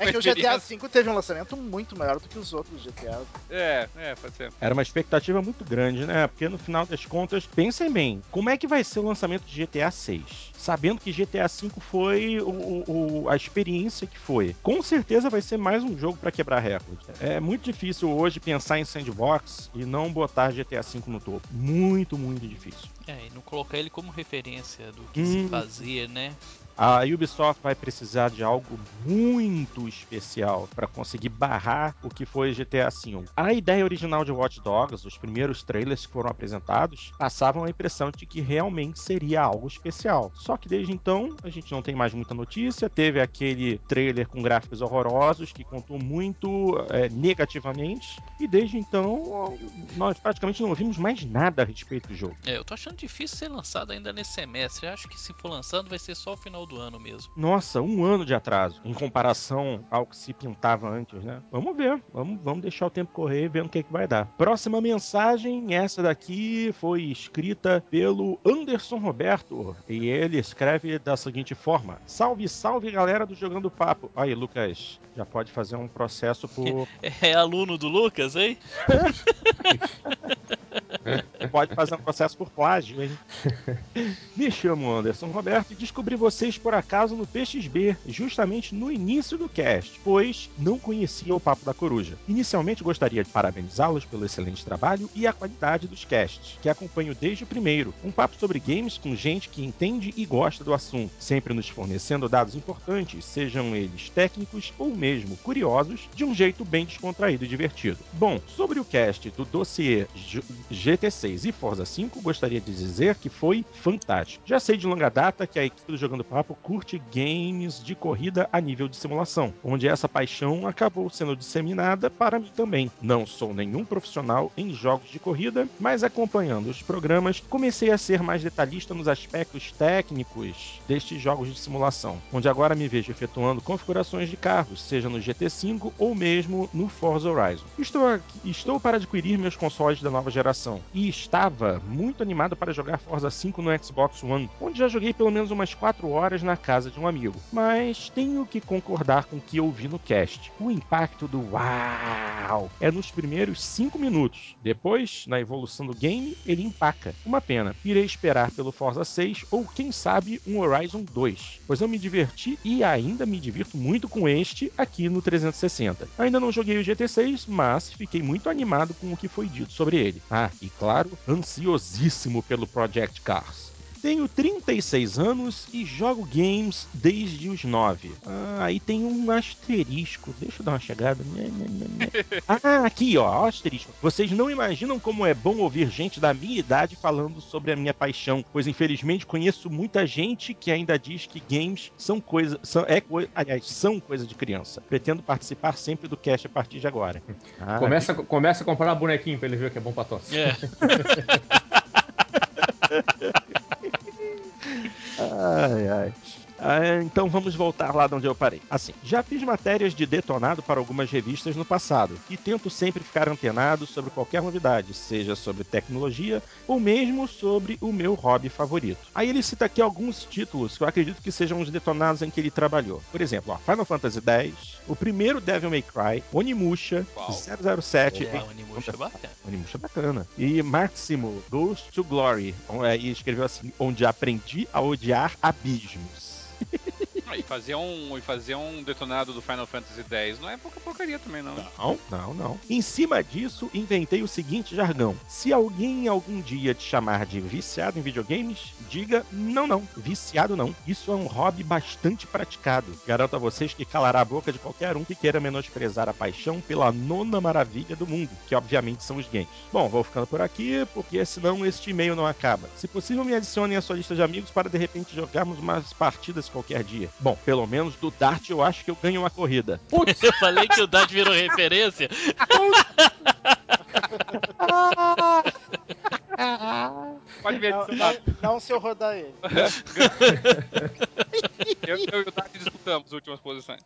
é que o GTA V [LAUGHS] teve um lançamento muito maior do que os outros GTA. É, é, pode ser. Era uma expectativa muito grande, né? Porque no final das contas, pensem bem, como é que vai ser o lançamento de GTA 6? Sabendo que GTA V foi o, o, a experiência que foi. Com certeza vai ser mais um jogo para quebrar recorde. É muito difícil hoje pensar em sandbox e não botar GTA V no topo. Muito, muito difícil. É, e não colocar ele como referência do que hum. se fazia, né? A Ubisoft vai precisar de algo muito especial para conseguir barrar o que foi GTA V. A ideia original de Watch Dogs, os primeiros trailers que foram apresentados, passavam a impressão de que realmente seria algo especial. Só que desde então a gente não tem mais muita notícia. Teve aquele trailer com gráficos horrorosos que contou muito é, negativamente. E desde então nós praticamente não ouvimos mais nada a respeito do jogo. É, eu tô achando difícil ser lançado ainda nesse semestre. Eu acho que se for lançado vai ser só o final do ano mesmo. Nossa, um ano de atraso em comparação ao que se pintava antes, né? Vamos ver, vamos, vamos deixar o tempo correr e ver no que, é que vai dar. Próxima mensagem, essa daqui foi escrita pelo Anderson Roberto e ele escreve da seguinte forma: Salve, salve galera do Jogando Papo. Aí, Lucas, já pode fazer um processo por. É, [LAUGHS] é aluno do Lucas, hein? [LAUGHS] pode fazer um processo por plágio, hein? [LAUGHS] Me chamo Anderson Roberto e descobri vocês por acaso no PXB, justamente no início do cast, pois não conhecia o Papo da Coruja. Inicialmente gostaria de parabenizá-los pelo excelente trabalho e a qualidade dos casts, que acompanho desde o primeiro. Um papo sobre games com gente que entende e gosta do assunto, sempre nos fornecendo dados importantes, sejam eles técnicos ou mesmo curiosos, de um jeito bem descontraído e divertido. Bom, sobre o cast do dossiê GT6 e Forza 5, gostaria de dizer que foi fantástico. Já sei de longa data que a equipe do Jogando Papo curte games de corrida a nível de simulação, onde essa paixão acabou sendo disseminada para mim também. Não sou nenhum profissional em jogos de corrida, mas acompanhando os programas, comecei a ser mais detalhista nos aspectos técnicos destes jogos de simulação, onde agora me vejo efetuando configurações de carros, seja no GT5 ou mesmo no Forza Horizon. Estou, aqui, estou para adquirir meus consoles da nova geração e estava muito animado para jogar Forza 5 no Xbox One, onde já joguei pelo menos umas 4 horas na casa de um amigo. Mas tenho que concordar com o que ouvi no cast. O impacto do uau é nos primeiros 5 minutos. Depois, na evolução do game, ele empaca. Uma pena. Irei esperar pelo Forza 6 ou quem sabe um Horizon 2, pois eu me diverti e ainda me divirto muito com este aqui no 360. Ainda não joguei o GT6, mas fiquei muito animado com o que foi dito sobre ele. Ah, e claro, ansiosíssimo pelo Project Cars. Tenho 36 anos e jogo games desde os 9. Ah, aí tem um asterisco. Deixa eu dar uma chegada. [LAUGHS] Ah, aqui, ó, asterisco. Vocês não imaginam como é bom ouvir gente da minha idade falando sobre a minha paixão, pois infelizmente conheço muita gente que ainda diz que games são coisa, são, é aliás, são coisa de criança. Pretendo participar sempre do cast a partir de agora. Ah, começa, começa a comprar bonequinho pra ele ver que é bom pra tosse. É. [LAUGHS] então vamos voltar lá de onde eu parei. Assim, já fiz matérias de detonado para algumas revistas no passado e tento sempre ficar antenado sobre qualquer novidade, seja sobre tecnologia ou mesmo sobre o meu hobby favorito. Aí ele cita aqui alguns títulos que eu acredito que sejam os detonados em que ele trabalhou. Por exemplo, ó, Final Fantasy X, o primeiro Devil May Cry, Onimusha, Uau. 007. É, Onimusha é bacana. Onimusha é bacana. E Máximo, Ghost to Glory. E escreveu assim: onde aprendi a odiar abismos. [LAUGHS] E fazer um, e fazer um detonado do Final Fantasy X não é pouca porcaria também, não. Não, não, não. Em cima disso, inventei o seguinte jargão: se alguém algum dia te chamar de viciado em videogames, diga não, não. Viciado não. Isso é um hobby bastante praticado. Garanto a vocês que calará a boca de qualquer um que queira menosprezar a paixão pela nona maravilha do mundo, que obviamente são os games. Bom, vou ficando por aqui, porque senão este e-mail não acaba. Se possível, me adicione à sua lista de amigos para de repente jogarmos umas partidas qualquer dia. Bom, pelo menos do Dart eu acho que eu ganho uma corrida. Putz. Eu falei que o Dart virou referência. [LAUGHS] [LAUGHS] Pode ver. Não, não, não se eu rodar ele. [LAUGHS] eu, eu e o Dart Voltamos às últimas posições.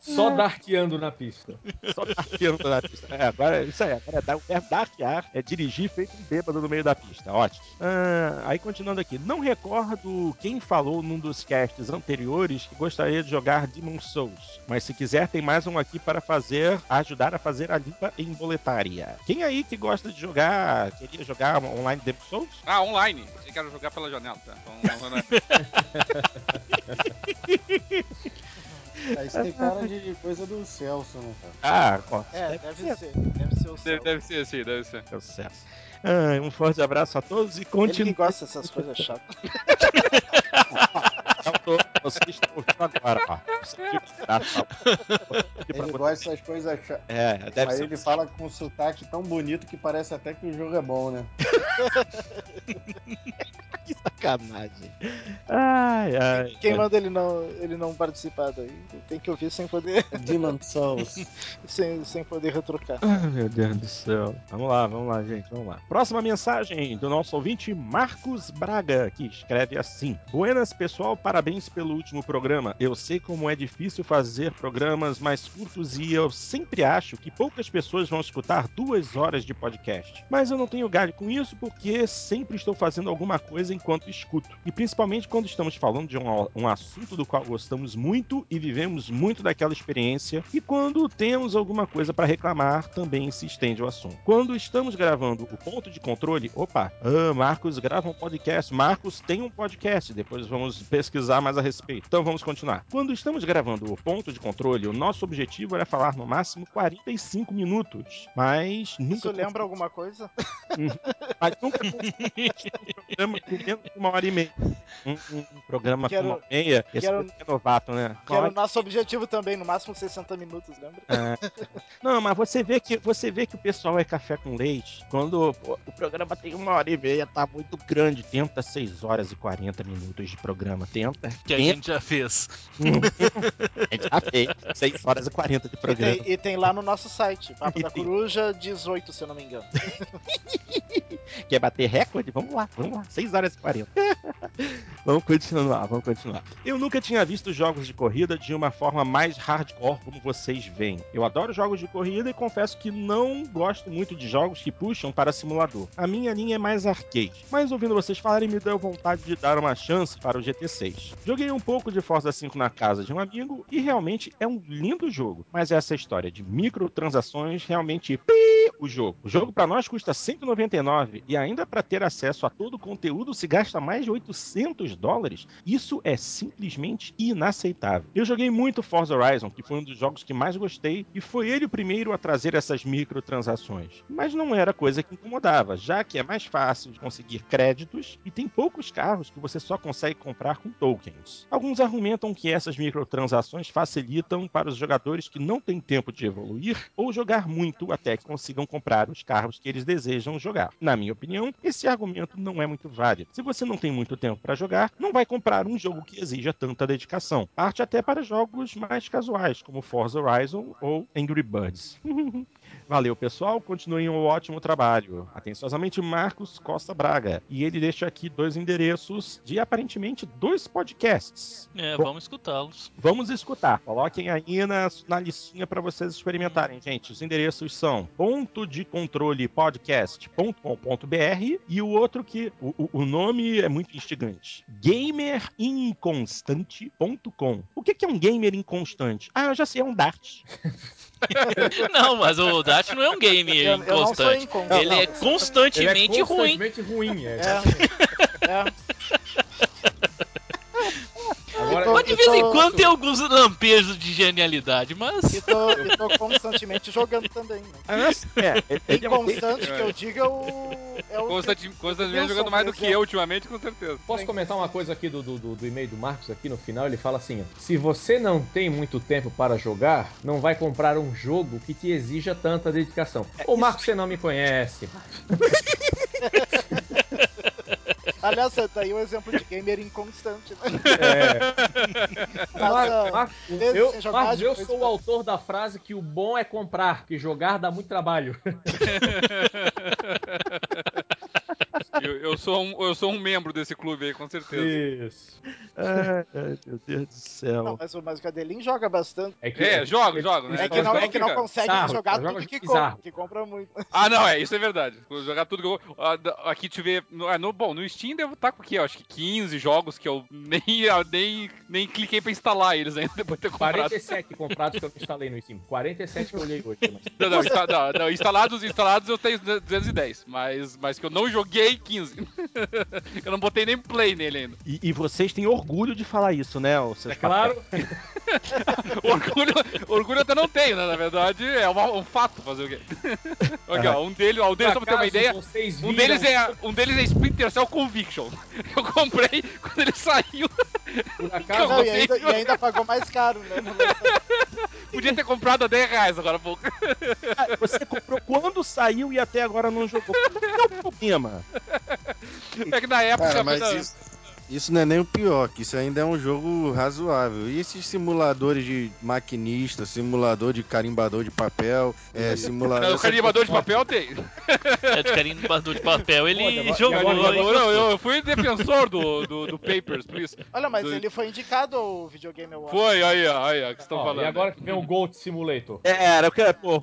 Só darteando na pista. Só darteando na pista. É, agora, isso aí, agora é dar, o verbo dartear é dirigir feito um bêbado no meio da pista. Ótimo. Ah, aí, continuando aqui. Não recordo quem falou num dos casts anteriores que gostaria de jogar Demon Souls. Mas se quiser, tem mais um aqui para fazer, ajudar a fazer a limpa em boletária. Quem aí que gosta de jogar, queria jogar online Demon Souls? Ah, online. Eu quero jogar pela janela, tá? Então, não, é... Ah, Isso tem cara de coisa do Celso, né, cara? Ah, ó, É, deve ser. Deve ser o deve, céu. deve ser assim, deve ser. Sucesso. Ah, um forte abraço a todos e Ele que continue. gosta dessas coisas chatas. [LAUGHS] Eu tô- Vocês estão ouvindo agora, ó. Você. Ele gosta dessas coisas chatas. É, deve Mas ser. ele fala com um sotaque tão bonito que parece até que o jogo é bom, né? [LAUGHS] [LAUGHS] Que sacanagem. Ai, ai. Quem ai. manda ele não, ele não participar daí? Tem que ouvir sem poder, [LAUGHS] Demon Souls. [LAUGHS] sem, sem poder retrucar. Ai, meu Deus do céu. Vamos lá, vamos lá, gente, vamos lá. Próxima mensagem do nosso ouvinte Marcos Braga, que escreve assim: Buenas, pessoal, parabéns pelo último programa. Eu sei como é difícil fazer programas mais curtos e eu sempre acho que poucas pessoas vão escutar duas horas de podcast. Mas eu não tenho galho com isso porque sempre estou fazendo alguma coisa enquanto escuto. E principalmente quando estamos falando de um, um assunto do qual gostamos muito e vivemos muito daquela experiência, e quando temos alguma coisa para reclamar, também se estende o assunto. Quando estamos gravando o ponto de controle, opa, ah, Marcos grava um podcast, Marcos tem um podcast, depois vamos pesquisar mais a respeito. Então vamos continuar. Quando estamos gravando o ponto de controle, o nosso objetivo era falar no máximo 45 minutos, mas nunca Isso lembra alguma coisa? mas nunca [LAUGHS] um programa menos de uma hora e meia. Um, um- programa Quero- com uma hora e meia. Esse quero- é novato, né? Que era o nosso objetivo também, no máximo 60 minutos, lembra? Não, mas você vê que você vê que o pessoal é café com leite. Quando pô, o programa tem uma hora e meia, tá muito grande. Tenta 6 horas e 40 minutos de programa. Tenta. Que a Tenta. gente já fez. A gente já fez 6 horas e 40 de E programa. tem, e tem lá no nosso site, Papo E da tem- Coruja 18, se eu não me engano. [LAUGHS] Quer bater recorde? Vamos lá, vamos lá. 6 horas e 40. [LAUGHS] vamos continuar, vamos continuar. Eu nunca tinha visto jogos de corrida de uma forma mais hardcore como vocês veem. Eu adoro jogos de corrida e confesso que não gosto muito de jogos que puxam para simulador. A minha linha é mais arcade. Mas ouvindo vocês falarem, me deu vontade de dar uma chance para o GT6. Joguei um pouco de Forza 5 na casa de um amigo e realmente é um lindo jogo. Mas essa história de microtransações realmente pi, o jogo. O jogo para nós custa 199 e ainda para ter acesso a todo o conteúdo se gasta mais de 800 dólares. Isso é simplesmente inaceitável. Eu joguei muito Forza Horizon, que foi um dos jogos que mais gostei, e foi ele o primeiro a trazer essas microtransações. Mas não era coisa que incomodava, já que é mais fácil de conseguir créditos e tem poucos carros que você só consegue comprar com tokens. Alguns argumentam que essas microtransações facilitam para os jogadores que não têm tempo de evoluir ou jogar muito até que consigam comprar os carros que eles desejam jogar. Na minha opinião, esse argumento não é muito válido. Se você não tem muito tempo para jogar, não vai comprar um jogo que exija tanta dedicação. Parte até para jogos mais casuais, como Forza Horizon ou Angry Birds. [LAUGHS] Valeu, pessoal. Continuem um ótimo trabalho. Atenciosamente, Marcos Costa Braga. E ele deixa aqui dois endereços de aparentemente dois podcasts. É, Bom. vamos escutá-los. Vamos escutar. Coloquem aí na, na listinha para vocês experimentarem, gente. Os endereços são ponto de controle podcast.com.br e o outro que o, o- nome é muito instigante. Gamerinconstante.com. O que, que é um gamer inconstante? Ah, eu já sei, é um Dart. [LAUGHS] Não, mas o Dart não é um game Eu, eu não sou inconstante. inconstante. Ele é Ele é constantemente ruim. constantemente ruim. é. É, [LAUGHS] é. Agora, Então, Mas de vez em tô- quando tem alguns lampejos de genialidade, mas. E tô, e tô constantemente jogando também, né? É, ele- ele é um Inconstante que eu digo é o. É o Constante- Constantemente Wilson, jogando mais do que exemplo. eu ultimamente, com certeza. Posso comentar uma coisa aqui do, do, do- do e-mail do Marcos aqui no final? Ele fala assim: ó, se você não tem muito tempo para jogar, não vai comprar um jogo que te exija tanta dedicação. Ô Marcos, você não me conhece. [LAUGHS] Aliás, tá aí um exemplo de gamer inconstante, né? É. Passa Mar- meses eu, jogar, Marcos, eu sou o autor da frase que o bom é comprar, que jogar dá muito trabalho. [LAUGHS] [LAUGHS] Eu, eu sou um, eu sou um membro desse clube aí, com certeza. Isso. Ai, ai, meu Deus do céu. Não, mas, o- mas o Cadelin joga bastante. que, É, joga, joga, né? É que não, é que não consegue bizarro, jogar joga tudo que compra, que compra muito. [LAUGHS] Ah, não, é, isso é verdade. Vou jogar tudo que eu. ah, Aqui te ver. No, no- bom, no Steam devo estar com o quê? Acho que 15 jogos que eu nem, nem, nem cliquei pra instalar eles ainda depois de ter comprado. 47 comprados que eu instalei no Steam. 47 que eu olhei hoje. Mas... Não, não, insta- não, não, instalados, instalados eu tenho 210, mas, mas que eu não joguei 15. [LAUGHS] eu não botei nem play nele ainda. E, e vocês têm orgulho de falar isso, né? É claro. [LAUGHS] Orgulho, orgulho eu até não tenho, né? Na verdade, é uma- um fato fazer o quê? Aqui, ó, um deles, ó, um deles, só pra ter uma ideia. Um deles, é, um deles é Splinter Cell Conviction. [LAUGHS] Eu comprei quando ele saiu. Por acaso, Não, e ainda, e ainda pagou mais caro, né? Podia ter comprado a 10 reais agora há pouco. [LAUGHS] Ah, Você comprou quando saiu e até agora não jogou. Qual é o problema? É que na época. Cara, mas isso, isso não é nem o pior, que isso ainda é um jogo razoável. E esses simuladores de maquinista, simulador de carimbador de papel, é, [LAUGHS] simulador. Não, o carimbador de papel tem. É de carimbador de papel, ele Pô, jogou. Carimbador, gostou. eu, eu fui defensor do, do, do Papers, por isso. Olha, mas Do- ele foi indicado ao videogame Award. Foi, aí, aí, ó, que estão falando. e agora que vem o Gold Simulator. É, Era, o que, pô,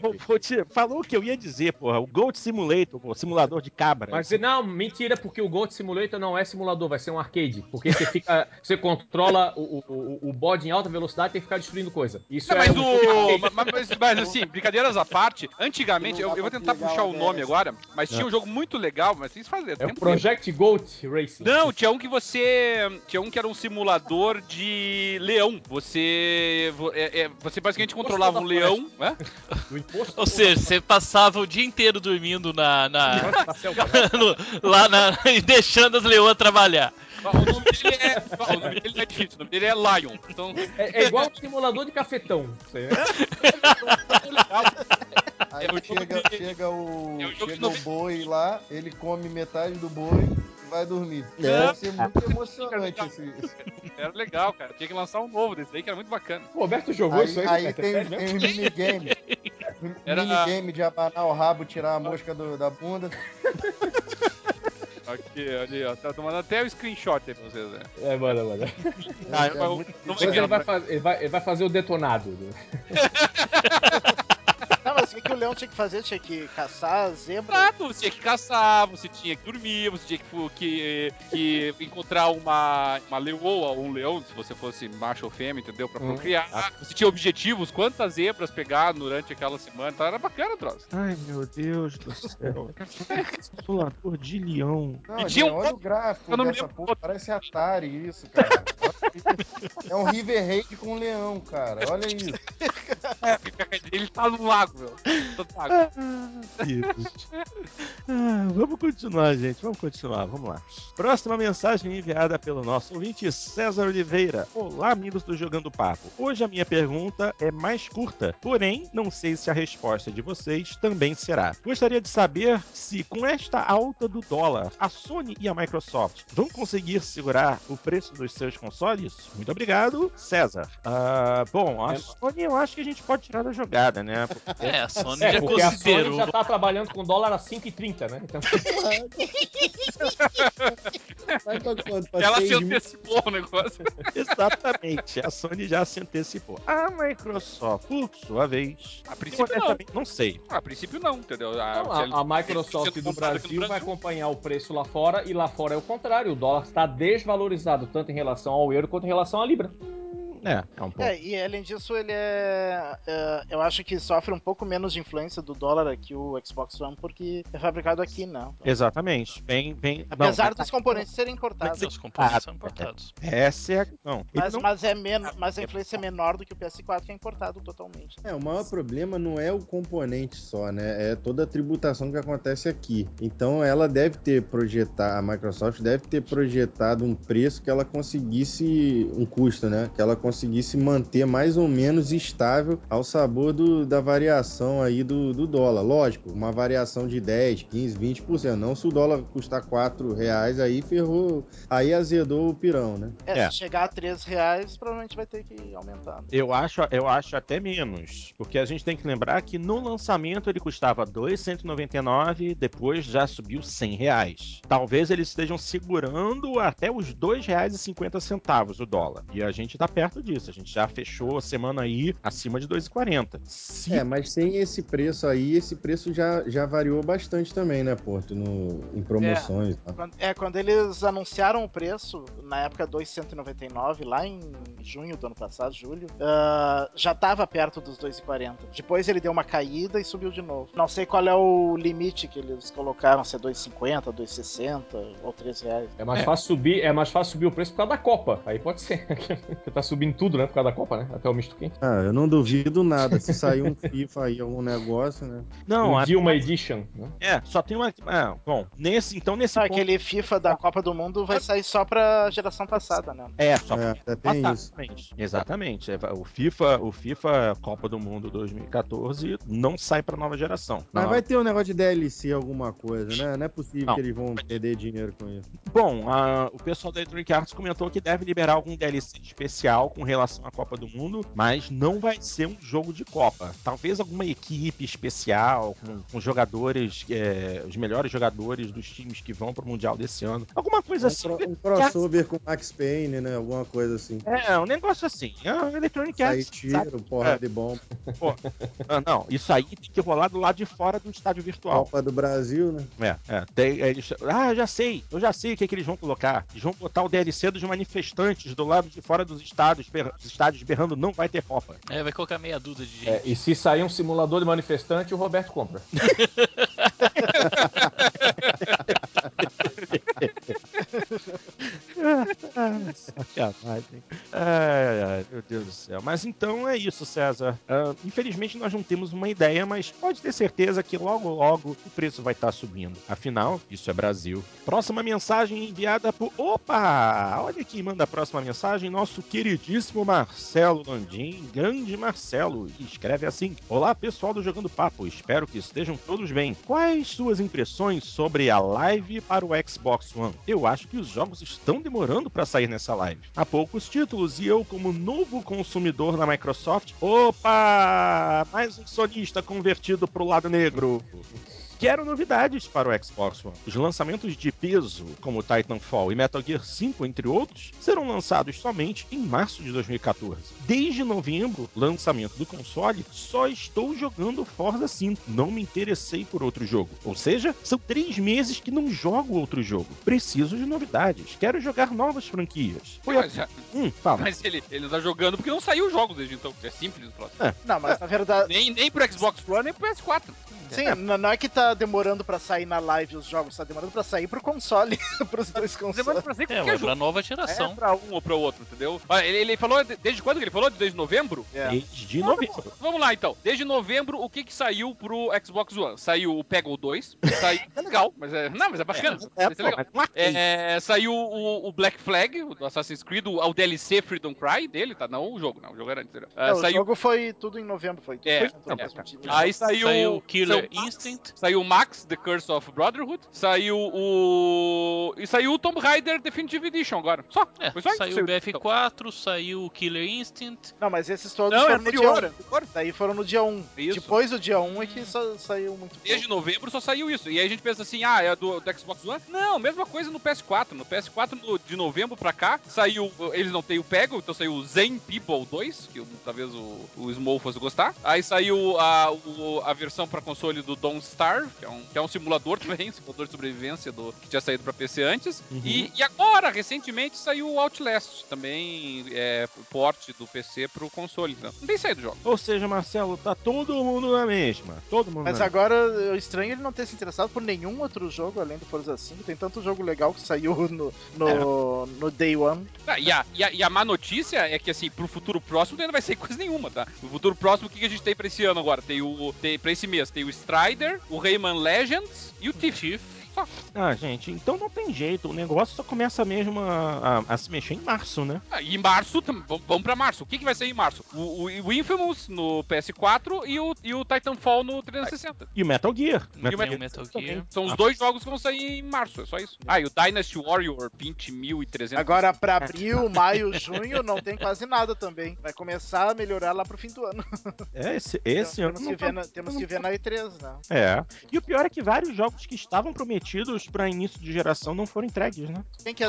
falou o que eu ia dizer, porra. O Gold Simulator, pô, simulador de cabra. Mas não, mentira, porque o Gold Simulator não é simulador, vai ser um arcade. Porque você fica. você controla o, o, o, bode em alta velocidade e tem que ficar destruindo coisa. Isso Não, é mas, um o, mas, mas- mas, assim, brincadeiras à parte, antigamente, eu, eu vou tentar puxar o nome agora, mas tinha um jogo muito legal, mas tem que fazer. É o tempo Project Gold Racing. Não, tinha um que você. Tinha um que era um simulador de leão. Você. vo- é- é- você basicamente controlava um leão. Imposto. Ou seja, você passava o dia inteiro dormindo na. na- [LAUGHS] lá na. e [LAUGHS] deixando as leoas trabalhar. O nome dele é. O nome dele é difícil, o nome dele é Lion. Então, É, é igual um simulador de cafetão. Você, né? [LAUGHS] Aí É o chega, de- chega o. é o chega o boi lá, ele come metade do boi e vai dormir. É. Deve ser muito emocionante esse. esse- era legal, cara. Tinha que lançar um novo desse daí que era muito bacana. O Roberto jogou isso Aí, aí, aí Roberto? É tem, tem mesmo? os minigames. [LAUGHS] Era- Minigame de abanar o rabo, tirar a mosca do- da bunda. Aqui, ali, ó. Tá tomando até o screenshot aí pra vocês, né? É, manda, manda. Ah, É eu- muito- ele vai, faz- ele, vai, ele vai fazer o detonado. [LAUGHS] O que, que o leão tinha que fazer? Tinha que caçar zebra? Prato, você tinha que caçar, você tinha que dormir, você tinha que, que, que encontrar uma, uma leoa ou um leão, se você fosse macho ou fêmea, entendeu? Pra Hum. procriar. Você tinha objetivos, quantas zebras pegar durante aquela semana, então era bacana, troço. Ai, meu Deus do céu. [LAUGHS] Simulador de leão. Não, E gente, tinha um- olha o gráfico dessa porra. Parece Atari isso, cara. [LAUGHS] é um River Raid com um leão, cara. Olha isso. [LAUGHS] Ele tá no lago, meu. No lago. Deus. Ah, vamos continuar, gente. Vamos continuar. Vamos lá. Próxima mensagem enviada pelo nosso ouvinte César Oliveira. Olá, amigos do Jogando Papo. Hoje a minha pergunta é mais curta, porém não sei se a resposta de vocês também será. Gostaria de saber se com esta alta do dólar, a Sony e a Microsoft vão conseguir segurar o preço dos seus consoles? Muito obrigado, César. Ah, bom, a É. Sony eu acho que a gente pode tirar da jogada, né? É, a Sony É, já porque a Sony considerou. já tá trabalhando com dólar a 5,30, né? Então? [LAUGHS] Pra Ela se antecipou o negócio. Exatamente, a Sony já se antecipou. A Microsoft, por sua vez, A princípio não. não sei. A princípio não, entendeu? Não, se ele- a, a Microsoft do Brasil vai acompanhar o preço lá fora e lá fora é o contrário. O dólar está desvalorizado tanto em relação ao euro quanto em relação à libra. É, é um pouco. É, e além disso, ele é, é, Eu acho que sofre um pouco menos de influência do dólar aqui, o Xbox One, porque é fabricado aqui, não. Exatamente. Bem, bem. Apesar não, dos componentes serem importados. Os componentes Ah, são importados. Essa é a. Não, Mas, não- mas, é menos, mas a influência é menor do que o PS4, que é importado totalmente. É, o maior problema não é o componente só, né? É toda a tributação que acontece aqui. Então ela deve ter projetado, a Microsoft deve ter projetado um preço que ela conseguisse, um custo, né? Que ela conseguir se manter mais ou menos estável ao sabor do, da variação aí do, do dólar. Lógico, uma variação de 10, 15, 20%. Não se o dólar custar 4 reais, aí ferrou, aí azedou o pirão, né? É, É. se chegar a 3 reais, provavelmente vai ter que aumentar. Eu acho, eu acho até menos, porque a gente tem que lembrar que no lançamento ele custava 2,199, depois já subiu 100 reais. Talvez eles estejam segurando até os 2 reais e 50 centavos o dólar. E a gente tá perto disso, a gente já fechou a semana aí acima de 2,40. Se É, mas sem esse preço aí, esse preço já, já variou bastante também, né, Porto? No, em promoções. tá? Quando- é, quando eles anunciaram o preço, na época 2,199, lá em junho do ano passado, julho, ah, já tava perto dos 2,40. Depois ele deu uma caída e subiu de novo. Não sei qual é o limite que eles colocaram, se é 2,50, 2,60 ou 3 reais. É mais É. fácil subir, é mais fácil subir o preço por causa da Copa. Aí pode ser. [LAUGHS] Porque tá subindo tudo, né? Por causa da Copa, né? Até o misto quente. Ah, eu não duvido nada. Se sair um FIFA aí, algum negócio, né? não, um a- Dilma Edition, né? é, só tem uma. Ah, bom, nesse então nesse Ah, ponto- aquele FIFA da Copa do Mundo vai sair só pra geração passada, né? é só É, até tem isso. Exatamente. Exatamente. É, O FIFA, o FIFA Copa do Mundo 2014 não sai pra nova geração. Mas Não. vai ter um negócio de DLC, alguma coisa, né? Não é possível Não. que eles vão perder dinheiro com isso. Bom, a- o pessoal da Electronic Arts comentou que deve liberar algum DLC especial com relação à Copa do Mundo, mas não vai ser um jogo de Copa. Talvez alguma equipe especial com, com jogadores, é, os melhores jogadores dos times que vão pro Mundial desse ano. Alguma coisa Um, assim. cro- um crossover com Max Payne, né? Alguma coisa assim. É, um negócio assim. A Electronic Sair Arts. tiro, porra de bomba. Ah, não, isso aí tem que rolar do lado de fora do estádio virtual. Copa do Brasil, né? É, é. Tem, eles, ah, eu já sei, eu já sei o que, que eles vão colocar. Eles vão botar o DLC dos manifestantes do lado de fora dos estádios, berra- dos estádios berrando, não vai ter Copa. É, vai colocar meia dúzia de gente. É, e se sair um simulador de manifestante, o Roberto compra. [LAUGHS] [LAUGHS] Ai, ai, meu Deus do céu. Mas então é isso, César. Ah, infelizmente nós não temos uma ideia, mas pode ter certeza que logo, logo o preço vai estar subindo. Afinal, isso é Brasil. Próxima mensagem enviada por. Opa! Olha quem manda a próxima mensagem, nosso queridíssimo Marcelo Landim. Grande Marcelo. Escreve assim: Olá, pessoal do Jogando Papo. Espero que estejam todos bem. Quais suas impressões sobre a live para o Xbox One? Eu acho que os jogos estão demorando para sair nessa live. Há poucos títulos e eu, como novo consumidor da Microsoft, opa! Mais um sonista convertido pro lado negro. Quero novidades para o Xbox One. Os lançamentos de peso, como Titanfall e Metal Gear 5, entre outros, serão lançados somente em março de 2014. Desde novembro, lançamento do console, só estou jogando Forza 5. Não me interessei por outro jogo. Ou seja, são três meses que não jogo outro jogo. Preciso de novidades. Quero jogar novas franquias. Foi a... Mas, Hum, fala. mas ele, ele tá jogando porque não saiu o jogo desde então. É simples o troço. Não, mas na verdade. Nem, nem pro Xbox One, nem pro PS4. Sim, n- não é que tá demorando pra sair na live os jogos, tá demorando pra sair pro console, [LAUGHS] pros dois Demora consoles. pra ser É, jogo. pra nova É geração. pra um ou pra outro, entendeu? Olha, ele, ele falou, de- desde quando que ele falou? Desde novembro? É. Desde novembro. Vamos lá então. Desde novembro, o que que saiu pro Xbox One? Saiu o Peggle 2. Saiu. [LAUGHS] É legal, mas é. Não, mas é bacana. É, Vai ser legal. arcade. É, saiu o, o Black Flag, o do Assassin's Creed, o, o DLC Freedom Cry dele, tá? Não o jogo, não. O jogo era antes. entendeu? É, É, o saiu. jogo foi tudo em novembro, foi. É, foi tudo é. Aí saiu. Saiu o Killer saiu Max, Instinct. Saiu o Max, The Curse of Brotherhood. Saiu o. E saiu o Tomb Raider Definitive Edition agora. Só. É, Foi só saiu o saiu. BF4, saiu o Killer Instinct. Não, mas esses todos Não, é foram no dia 1. anterior. anterior. Daí foram no dia 1. Isso. Depois do dia 1 é que só saiu muito pouco. Desde novembro só saiu isso. E aí a gente pensa assim, ah, é do, do Xbox One? Não, mesma coisa no PS4. No PS4, no- de novembro pra cá, saiu. Eles não têm o Pego, então saiu o Zen People 2, que talvez o, o Small fosse gostar. Aí saiu a, o- a versão pra console do Don't Starve, que é um, que é um simulador [LAUGHS] também, um simulador de sobrevivência do, que tinha saído pra PC antes. Uhum. E, e agora, recentemente, saiu o Outlast, também é porte do PC pro console. Então, não tem saído o jogo. Ou seja, Marcelo, tá todo mundo na mesma. Todo mundo Mas na agora eu estranho ele não ter se interessado por nenhum outro jogo além do Forza 5. Tem tanto jogo legal que saiu [LAUGHS] no, no, no Day One. Ah, e, a, e, a, e a má notícia é que, assim, pro futuro próximo ainda vai sair coisa nenhuma, tá? No futuro próximo, o que, que a gente tem pra esse ano agora? Tem o. Tem, pra esse mês, tem o Strider, o Rayman Legends e o Tiff. Ah, gente, então não tem jeito. O negócio só começa mesmo a, a- a se mexer em março, né? Ah, e em março, vamos pra março. O que, que vai ser em março? O, o, o Infamous no PS4 e o, e o Titanfall no 360. E o Metal Gear. E o Metal também. Gear. São os Ah. dois jogos que vão sair em março, é só isso. Ah, e o Dynasty Warrior 20.300. Agora, pra abril, maio, junho, não tem quase nada também. Vai começar a melhorar lá pro fim do ano. É, esse, esse Então, ano. temos, não que tá- ver na, temos que ver na E3, né? É. E o pior é que vários jogos que estavam prometidos pra início de geração não foram entregues, né? Tem que, eh,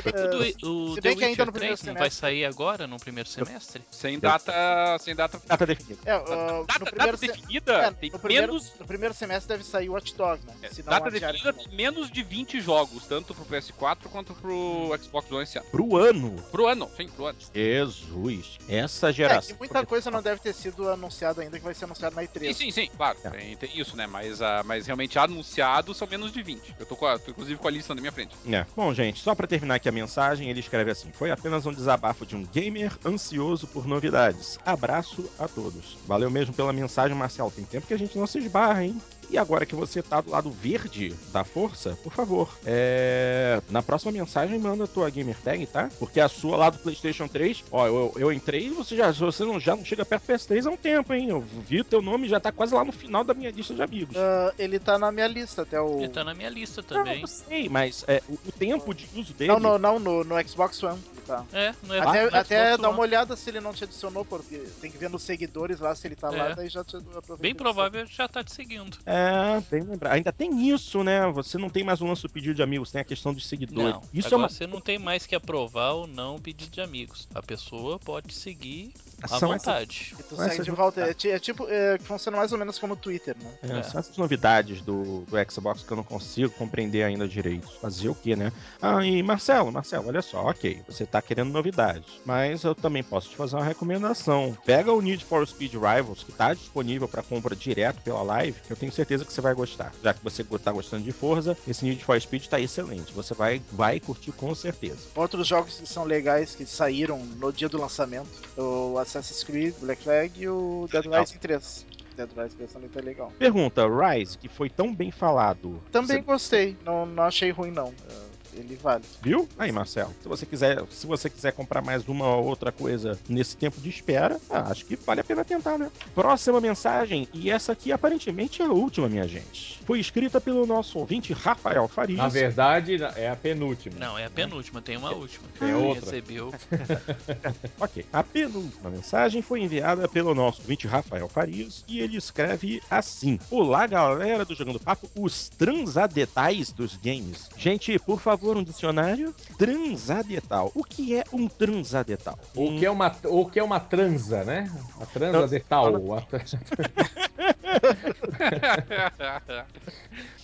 O, o se bem que ainda Witcher no primeiro 3 não vai semestre. sair agora, no primeiro semestre? Sem data. Sem data. Data definida. é, ah, Data, no data primeiro se- definida é, tem no primeiro, menos. no primeiro semestre deve sair o Watch Dogs, né? é, data definida tem menos de 20 jogos, tanto pro PS4 quanto pro Xbox One esse ano. Pro ano. Pro ano, sim, pro ano. Jesus. Essa É, geração. que muita coisa não deve ter sido anunciada ainda, que vai ser anunciado na E3. Sim, sim, sim, claro. É. Tem, tem isso, né? Mas, ah, mas realmente anunciados são menos de 20. Eu tô, com a- inclusive com a lista na minha frente. É. Bom, gente, só pra terminar aqui a mensagem, ele escreve assim: Foi apenas um desabafo de um gamer ansioso por novidades. Abraço a todos. Valeu mesmo pela mensagem, Marcel. Tem tempo que a gente não se esbarra, hein? E agora que você tá do lado verde da força, por favor, é... na próxima mensagem manda a tua gamer tag, tá? Porque a sua lá do PlayStation 3, ó, eu, eu entrei e você já, você não, já não chega perto do PS3 há um tempo, hein? Eu vi o teu nome já tá quase lá no final da minha lista de amigos. Ah, ele tá na minha lista até o. Ele tá na minha lista Não, também. eu sei, mas é, o, o tempo de uso dele. Não, não, não, no, no Xbox One. Tá. É, não é Até, no até dá uma olhada se ele não te adicionou, porque tem que ver nos seguidores lá se ele tá lá, É. daí já te aproveita. Bem provável já tá te seguindo. É, lembrar. Ainda tem isso, né? Você não tem mais um lance do pedido de amigos, tem a questão dos seguidores. Não, isso é agora uma você não tem mais que aprovar ou não o pedido de amigos. A pessoa pode seguir à são essas, vontade. E tu Essas segue de volta. É, ti- é tipo, é, que funciona mais ou menos como o Twitter, né? é, É. são essas novidades do, do Xbox que eu não consigo compreender ainda direito. Fazer o quê, né? Ah, e Marcelo, Marcelo, olha só, ok, você tá querendo novidades, mas eu também posso te fazer uma recomendação. Pega o Need for Speed Rivals, que tá disponível para compra direto pela live, que eu tenho certeza que você vai gostar. Já que você tá gostando de Forza, esse Need for Speed tá excelente. Você vai, vai curtir com certeza. Outros jogos que são legais que saíram no dia do lançamento: o Assassin's Creed, Black Flag e o Dead Legal. Rising 3. Dead Rising 3 também tá legal. Pergunta, Rise, que foi tão bem falado. Também Você gostei, não, não achei ruim não. É, Ele vale. Viu? Aí, Marcelo, se você quiser, se você quiser comprar mais uma ou outra coisa nesse tempo de espera, ah, acho que vale a pena tentar, né? Próxima mensagem, e essa aqui aparentemente é a última, minha gente. Foi escrita pelo nosso ouvinte Rafael Farias. Na verdade, é a penúltima. Não, é a penúltima, tem uma última. Ele outra. recebeu. [LAUGHS] Ok. A penúltima mensagem foi enviada pelo nosso ouvinte Rafael Farias e ele escreve assim: Olá, galera do Jogando Papo, os transadetais dos games. Gente, por favor, um dicionário. Transadetal. O que é um transadetal? O que, é uma, o que é uma transa, né? A transa de tal. a [LAUGHS] [LAUGHS]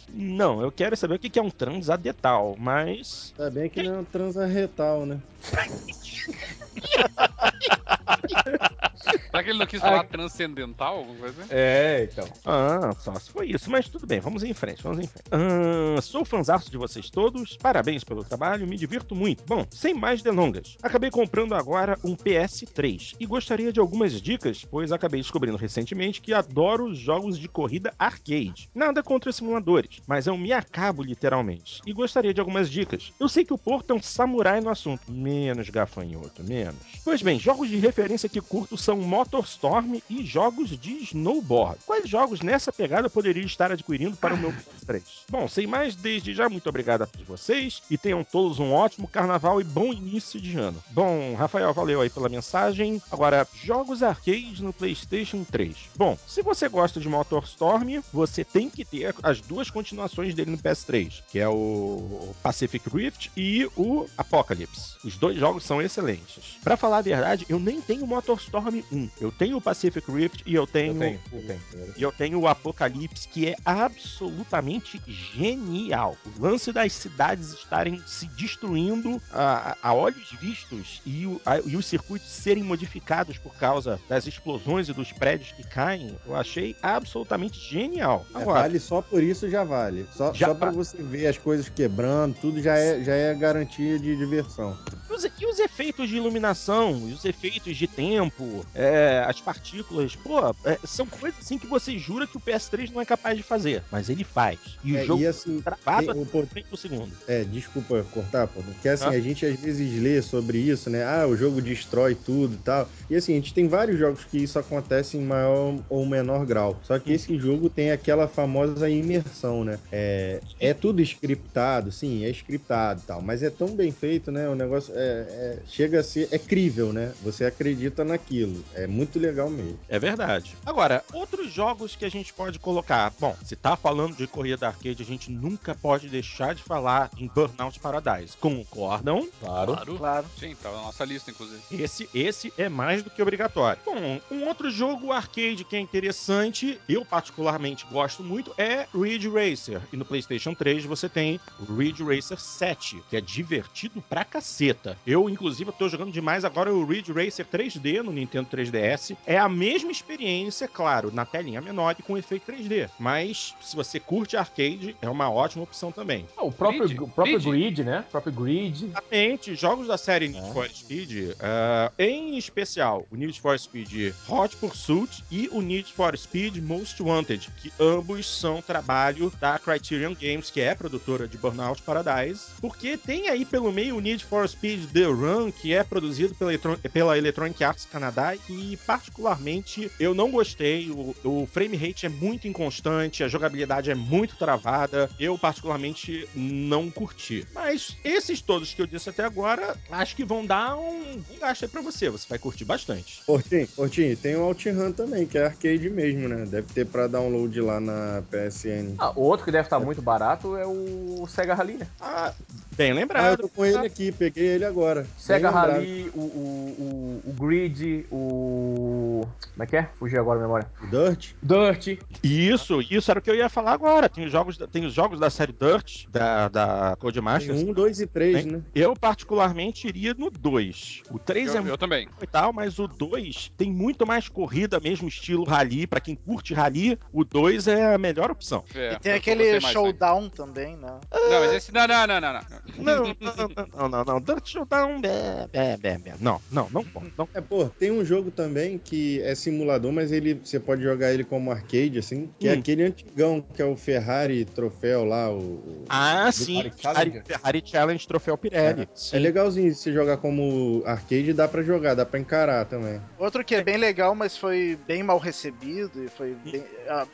Não, eu quero saber o que é um transadetal, mas. Tá bem que não é um transa retal, né? [LAUGHS] Será que ele não quis falar transcendental? Alguma coisa assim? É, então. Ah, só se foi isso, mas tudo bem, vamos em frente, vamos em frente. Ah, sou fãzaço de vocês todos, parabéns pelo trabalho, me divirto muito. Bom, sem mais delongas, acabei comprando agora um PS3 e gostaria de algumas dicas, pois acabei descobrindo recentemente que adoro jogos de corrida arcade. Nada contra simuladores, mas eu me acabo literalmente e gostaria de algumas dicas. Eu sei que o Porto é um samurai no assunto, menos gafanhoto, menos. Pois bem, jogos de referência que curto são MotorStorm e jogos de snowboard. Quais jogos nessa pegada eu poderia estar adquirindo para o meu PS3? Bom, sem mais, desde já, muito obrigado a todos vocês e tenham todos um ótimo carnaval e bom início de ano. Bom, Rafael, valeu aí pela mensagem. Agora, jogos arcade no PlayStation 3. Bom, se você gosta de MotorStorm, você tem que ter as duas continuações dele no PS3, que é o Pacific Rift e o Apocalypse. Os dois jogos são excelentes. Pra falar a verdade, eu nem tenho MotorStorm 1. Eu tenho o Pacific Rift e eu tenho Eu tenho, eu tenho. e eu tenho o Apocalipse, que é absolutamente genial. O lance das cidades estarem se destruindo a, a olhos vistos e, o- a- e os circuitos serem modificados por causa das explosões e dos prédios que caem, eu achei absolutamente genial. É, Agora, vale só por isso já vale. Só, Já só pra vale. você ver as coisas quebrando, tudo já é, já é garantia de diversão. Mas, E os efeitos de iluminação, e os efeitos de tempo, é, as partículas, pô, é, são coisas assim que você jura que o PS3 não é capaz de fazer, mas ele faz. E É, o jogo e assim, travado tem- por segundo. É, desculpa cortar, pô, porque assim, Ah. a gente às vezes lê sobre isso, né? Ah, o jogo destrói tudo e tal. E assim, a gente tem vários jogos que isso acontece em maior ou menor grau. Só que esse jogo tem aquela famosa imersão, né? É, é tudo scriptado, sim, é scriptado e tal, mas é tão bem feito, né? O negócio é, é- chega a ser. É crível, né? Você acredita naquilo. É muito legal mesmo. É verdade. Agora, outros jogos que a gente pode colocar. Bom, se tá falando de corrida arcade, a gente nunca pode deixar de falar em Burnout Paradise. Concordam? Claro. Claro. Claro. Sim, tá na nossa lista, inclusive. Esse, esse é mais do que obrigatório. Bom, um outro jogo arcade que é interessante, eu particularmente gosto muito, é Ridge Racer. E no PlayStation 3 você tem o Ridge Racer 7, que é divertido pra caceta. Eu, inclusive, tô jogando demais agora o Ridge Racer 3D no Nintendo 3DS. É a mesma experiência, claro, na telinha menor e com efeito 3D. Mas se você curte arcade, é uma ótima opção também. Ah, o próprio, Grid? o próprio Grid? grid. né? O próprio Grid. Exatamente, jogos da série Need É. for Speed, ah, em especial o Need for Speed Hot Pursuit e o Need for Speed Most Wanted, que ambos são trabalho da Criterion Games, que é produtora de Burnout Paradise, porque tem aí pelo meio o Need for Speed The Run, que é produzido pela, Electron- pela Electronic Arts Canadá, e particularmente eu não gostei, o, o frame rate é muito inconstante, a jogabilidade é muito travada, eu particularmente não curti. Mas esses todos que eu disse até agora, acho que vão dar um, um gasto aí pra você, você vai curtir bastante. Portinho, Portinho, tem o OutRun também, que é arcade mesmo, né? Deve ter pra download lá na PSN. Ah, outro que deve estar muito barato é o Sega Rally, né? Ah, bem Ah, eu lembrado. tô com ele aqui, peguei ele agora. Sega. Rally, o, o, o, o Grid, o. Como é que é? Fugiu agora a memória. O Dirt? Dirt. Isso, isso era o que eu ia falar agora. Tem os jogos, da- tem os jogos da série Dirt, da, da Tem Codemasters. um, dois e três, Tem. né? Eu, particularmente, iria no 2. O 3 é Eu, eu também. e tal, mas o 2 tem muito mais corrida, mesmo estilo rally. Pra quem curte rally, o 2 é a melhor opção. É, E tem aquele showdown também, né? né? Não, mas esse. Não, não, não, não. não. Não, não, não, não, não, não. Dirt Showdown, é, é, é, é. Não, não, não, não, não. É, pô, tem um jogo também que é simulador, mas ele você pode jogar ele como arcade, assim, que é Hum. aquele antigão, que é o Ferrari troféu lá, o... Ah, sim. Ferrari Ferrari, Challenge Troféu Pirelli. É legalzinho se jogar como arcade, dá pra jogar, dá pra encarar também. Outro que é bem legal, mas foi bem mal recebido e foi bem,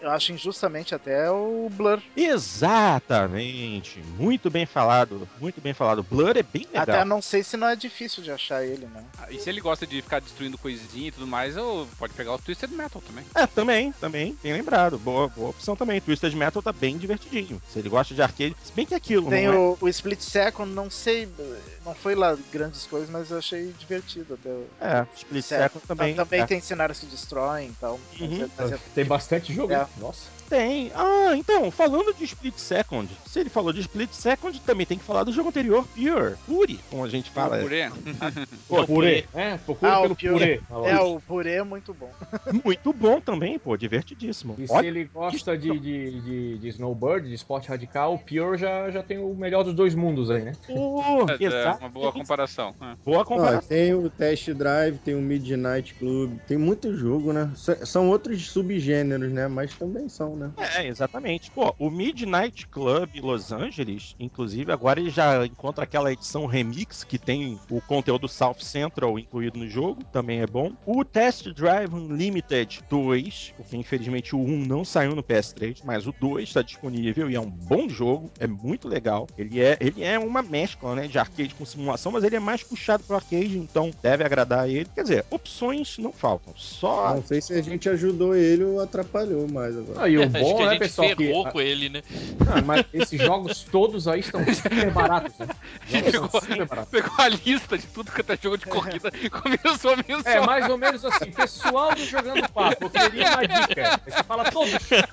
eu acho injustamente até é o Blur. Exatamente. Muito bem falado. Muito bem falado. Blur é bem legal. Até não sei se não é difícil de achar ele, né? Ah, E se ele gosta de ficar destruindo coisinha e tudo mais, eu pode pegar o Twisted Metal também. É, também, também, bem lembrado. Boa, boa opção também. Twisted Metal tá bem divertidinho. Se ele gosta de arcade, se bem que é aquilo, Tem não é? o, o Split Second, não sei, não foi lá grandes coisas, mas eu achei divertido até. o- É, Split Certo. Second também. Também é. tem cenários que destroem e tal. mas Uhum. é- mas é- Tem bastante jogo, É. Nossa. Tem. Ah, então, falando de Split Second, se ele falou de Split Second, também tem que falar do jogo anterior, Pure. Pure, como a gente fala. Purê. Pô, [LAUGHS] Purê. É, procura Ah, o pelo Pure. Purê. Olha É, o purê é muito bom. [LAUGHS] Muito bom também, pô, divertidíssimo. E se Olha, ele gosta de, de, de, de snowboard, de esporte radical, o Pure já, já tem o melhor dos dois mundos aí, né? pô, [LAUGHS] É, é uma boa comparação. É. Boa comparação. tem o Test Drive, tem o Midnight Club, tem muito jogo, né? S- São outros subgêneros, né? Mas também são, né? É, exatamente. Pô, o Midnight Club Los Angeles, inclusive, agora ele já encontra aquela edição remix que tem o conteúdo South Central incluído no jogo, também é bom. O Test Drive Unlimited 2, porque infelizmente o 1 não saiu no PS3, mas o 2 está disponível e é um bom jogo, é muito legal. Ele é, ele é uma mescla, né, de arcade com simulação, mas ele é mais puxado pro arcade, então deve agradar a ele. Quer dizer, opções não faltam, só Não sei se a gente ajudou ele ou atrapalhou mais agora. Ah, e o Acho bom, que né, pessoal, que... ferrou com ele, né? Ah, mas esses jogos todos aí estão super baratos, né? Pegou, super baratos. pegou a lista de tudo que é jogo de corrida e começou a mencionar. É, [LAUGHS] mais ou menos assim, pessoal do Jogando Papo, eu queria uma dica. Aí você fala todos, né?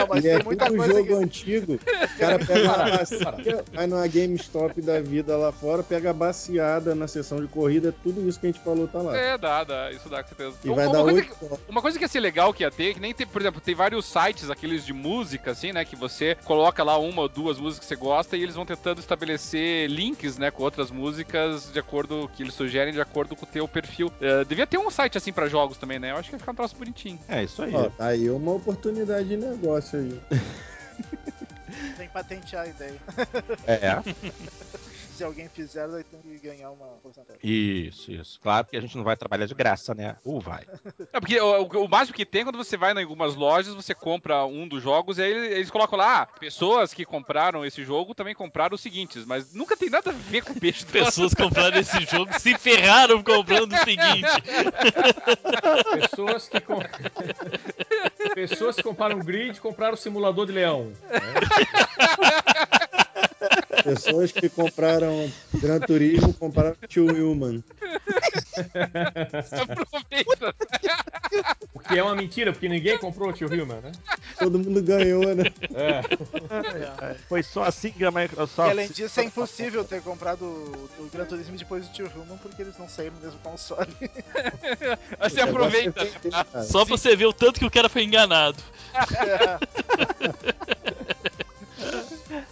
Não, mas é tem muita tudo coisa jogo que... antigo. [LAUGHS] O cara pega uma bacia, vai numa GameStop da vida lá fora, pega a baciada na sessão de corrida, tudo isso que a gente falou tá lá. É, dá, dá, isso dá com certeza. E Uma- vai uma dar coisa que- Uma coisa que ia ser legal que ia ter, que nem tem, por exemplo, tem vários sites, aqueles de música, assim, né? Que você coloca lá uma ou duas músicas que você gosta e eles vão tentando estabelecer links, né, com outras músicas de acordo que eles sugerem, de acordo com o teu perfil. Eh, devia ter um site assim pra jogos também, né? Eu acho que ia ficar um troço bonitinho. É isso aí. Ó, tá aí uma oportunidade de negócio aí. Tem que patentear a ideia. É. [LAUGHS] Se alguém fizer, vai ter que ganhar uma porcentagem. Isso, isso. Claro que a gente não vai trabalhar de graça, né? Ou vai. [LAUGHS] É, porque o, o- máximo que tem quando você vai em algumas lojas, você compra um dos jogos e aí eles colocam lá, ah, pessoas que compraram esse jogo também compraram os seguintes, mas nunca tem nada a ver com o peixe do Pessoas compraram esse jogo se ferraram comprando o seguinte. [LAUGHS] Pessoas que, com... Pessoas que compraram grid compraram o simulador de leão. [LAUGHS] Pessoas que compraram Gran Turismo compraram Tio Human. Aproveita. O que é uma mentira, porque ninguém comprou o Tio Hillman, né? Todo mundo ganhou, né? É. Foi só assim que a E Microsoft. além disso, é impossível ter comprado o, Gran Turismo depois do Tio Human, porque eles não saíram no mesmo console. [LAUGHS] Você aproveita. Ah, Só pra você ver o tanto que o cara foi enganado.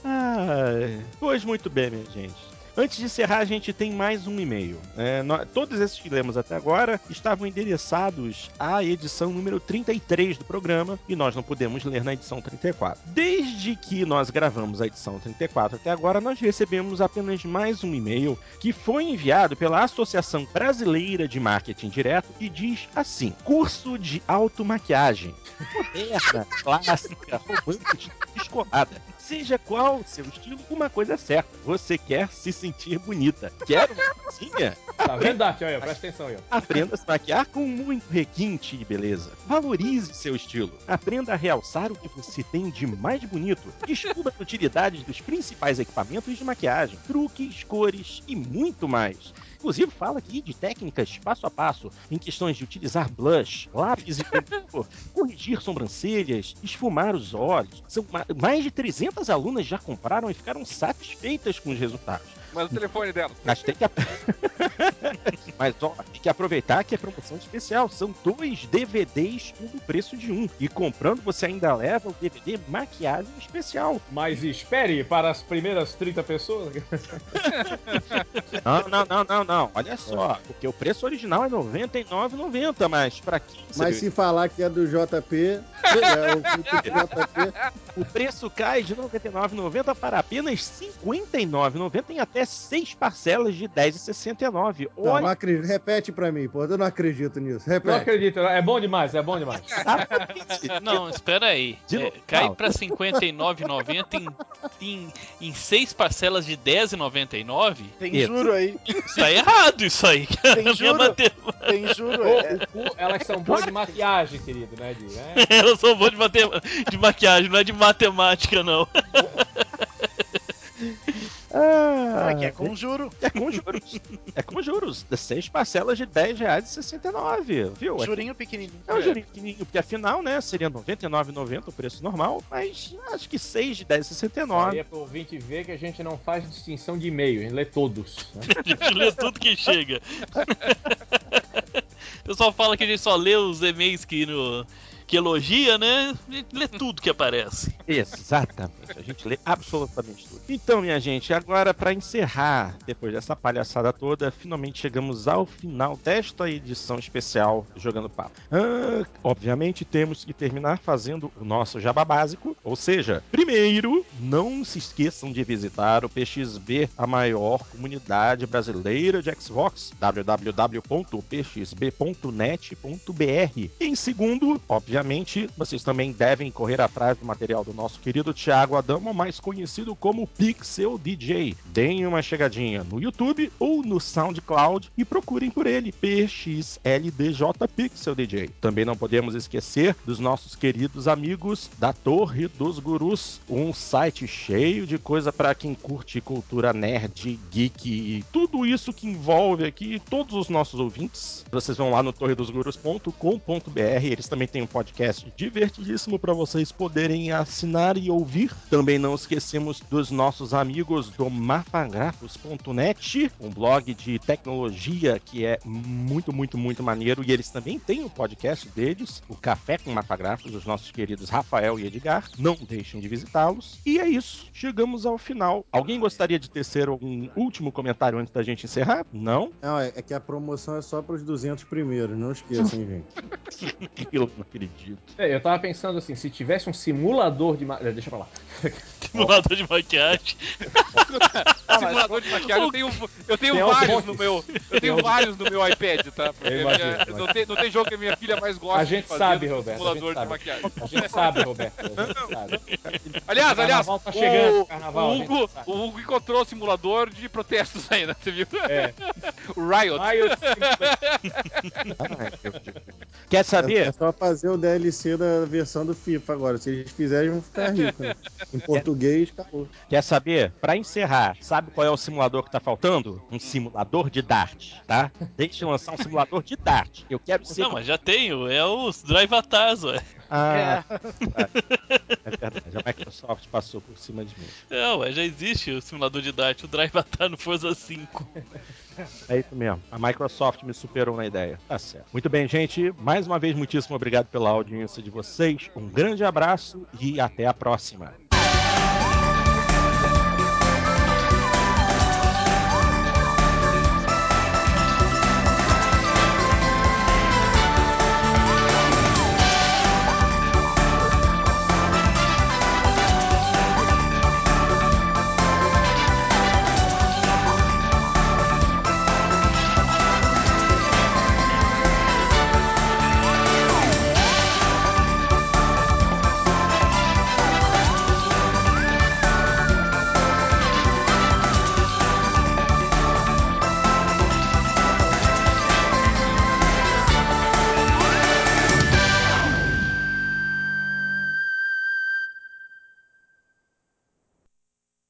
Ah, pois muito bem, minha gente. Antes de encerrar, a gente tem mais um e-mail. É, nó- todos esses que lemos até agora estavam endereçados à edição número 33 do programa e nós não pudemos ler na edição 34. Desde que nós gravamos a edição 34 até agora, nós recebemos apenas mais um e-mail que foi enviado pela Associação Brasileira de Marketing Direto e diz assim: Curso de automaquiagem. [LAUGHS] Moderna, clássica, romântica, descolada. Seja qual o seu estilo, uma coisa é certa: você quer se sentir bonita. Quer uma coisinha? Tá vendo, Dart? Olha, presta atenção aí. Aprenda a se maquiar com muito requinte e beleza. Valorize seu estilo. Aprenda a realçar o que você tem de mais bonito. Descubra as utilidades dos principais equipamentos de maquiagem, truques, cores e muito mais. Inclusive, fala aqui de técnicas passo a passo em questões de utilizar blush, lápis e cor, [LAUGHS] corrigir sobrancelhas, esfumar os olhos. São ma- mais de 300 alunas já compraram e ficaram satisfeitas com os resultados. Mas o telefone dela. Mas tem que. [LAUGHS] Mas ó, tem que aproveitar que é promoção especial. São dois DVDs por o preço de um. E comprando você ainda leva o DVD maquiagem especial. Mas espere para as primeiras 30 pessoas. Não, não, não, não, não. Olha só. Porque o preço original é R$ 99,90, mas pra quem Mas se falar que é do JP, é o do JP, o preço cai de R$ 99,90 para apenas R$ 59,90 em até seis parcelas de R$ 10,69. não, não Olha, acredito. Repete pra mim, pô. Eu não acredito nisso. Não Repete. acredito, é bom demais, é bom demais. [LAUGHS] Não, espera aí. É, cai R$ 59,90 em, em, em seis parcelas de R$ 10,99? Tem Isso. juro aí. Isso tá errado, isso aí. Tem [LAUGHS] juro? Tem juro. Ô, É, o cu, elas são boas de maquiagem, querido, né, Di? É. [LAUGHS] Elas são boas de, mate... de maquiagem, não é de matemática, não. Ah, é que é com juro. É com juros. [LAUGHS] é com juros. De seis parcelas de R$ 10,69, viu? É, Jurinho pequenininho. é um jurinho pequenininho, porque afinal, né, seria R$ 99,90 o preço normal, mas acho que 6 de Aí 10,69. é pro ouvinte ver que a gente não faz distinção de e-mail, a gente lê todos. né? A gente lê tudo que chega. [LAUGHS] O pessoal fala que a gente só lê os e-mails que, no... que elogia, né? A gente lê tudo que aparece. Exatamente. A gente lê absolutamente tudo. Então, minha gente, agora para encerrar, depois dessa palhaçada toda, finalmente chegamos ao final desta edição especial do Jogando Papo. Ah, obviamente, temos que terminar fazendo o nosso jabá básico, ou seja, primeiro, não se esqueçam de visitar o PXB, a maior comunidade brasileira de Xbox, www.pxb.net.br. Em segundo, obviamente, vocês também devem correr atrás do material do nosso querido Thiago Adamo, mais conhecido como Pixel DJ. Deem uma chegadinha no YouTube ou no SoundCloud e procurem por ele, PXLDJ Pixel DJ. Também não podemos esquecer dos nossos queridos amigos da Torre dos Gurus, um site cheio de coisa para quem curte cultura nerd, geek e tudo isso que envolve aqui todos os nossos ouvintes. Vocês vão lá no torredosgurus.com.br, eles também têm um podcast podcast divertidíssimo para vocês poderem assinar e ouvir. Também não esquecemos dos nossos amigos do mafagrafos.net, um blog de tecnologia que é muito, muito, muito maneiro. E eles também têm o podcast deles, o Café com Mafagrafos, os nossos queridos Rafael e Edgar. Não deixem de visitá-los. E é isso, chegamos ao final. Alguém gostaria de tecer algum último comentário antes da gente encerrar? Não? Não, é, é que a promoção é só para os 200 primeiros, não esqueçam, [LAUGHS] gente. Eu não acredito. É, eu tava pensando assim, se tivesse um simulador de. Deixa pra lá. [LAUGHS] [LAUGHS] Simulador de maquiagem. [LAUGHS] Simulador de maquiagem, eu tenho, eu tenho Tem vários no meu. Eu tenho vários no meu iPad, tá? Porque Eu imagino, minha- não, tem, não tem jogo que a minha filha mais gosta A gente de fazer sabe, Roberto, a simulador gente de sabe. maquiagem. A gente sabe, Roberto. A gente sabe. Aliás, O aliás, carnaval tá chegando, o, carnaval, o Hugo, o Hugo encontrou o simulador de protestos ainda, você viu? É. [LAUGHS] O Riot. Riot. Quer É, saber? é só fazer o DLC da versão do FIFA agora. Se eles fizerem, vão ficar ricos. Né? Em português, acabou. Quer saber? Pra encerrar, sabe qual é o simulador que tá faltando? Um simulador de Dart, tá? Deixa eu lançar um simulador de Dart. Eu quero ser. Não, mas já tenho. É os Drive Atas, ué. Ah, é verdade. A Microsoft passou por cima de mim. Não, ué, já existe o simulador de Dart, o Drive Atar no Forza 5. É isso mesmo. A Microsoft me superou na ideia. Tá certo. Muito bem, gente. Mais uma vez, muitíssimo obrigado pela audiência de vocês. Um grande abraço e até a próxima.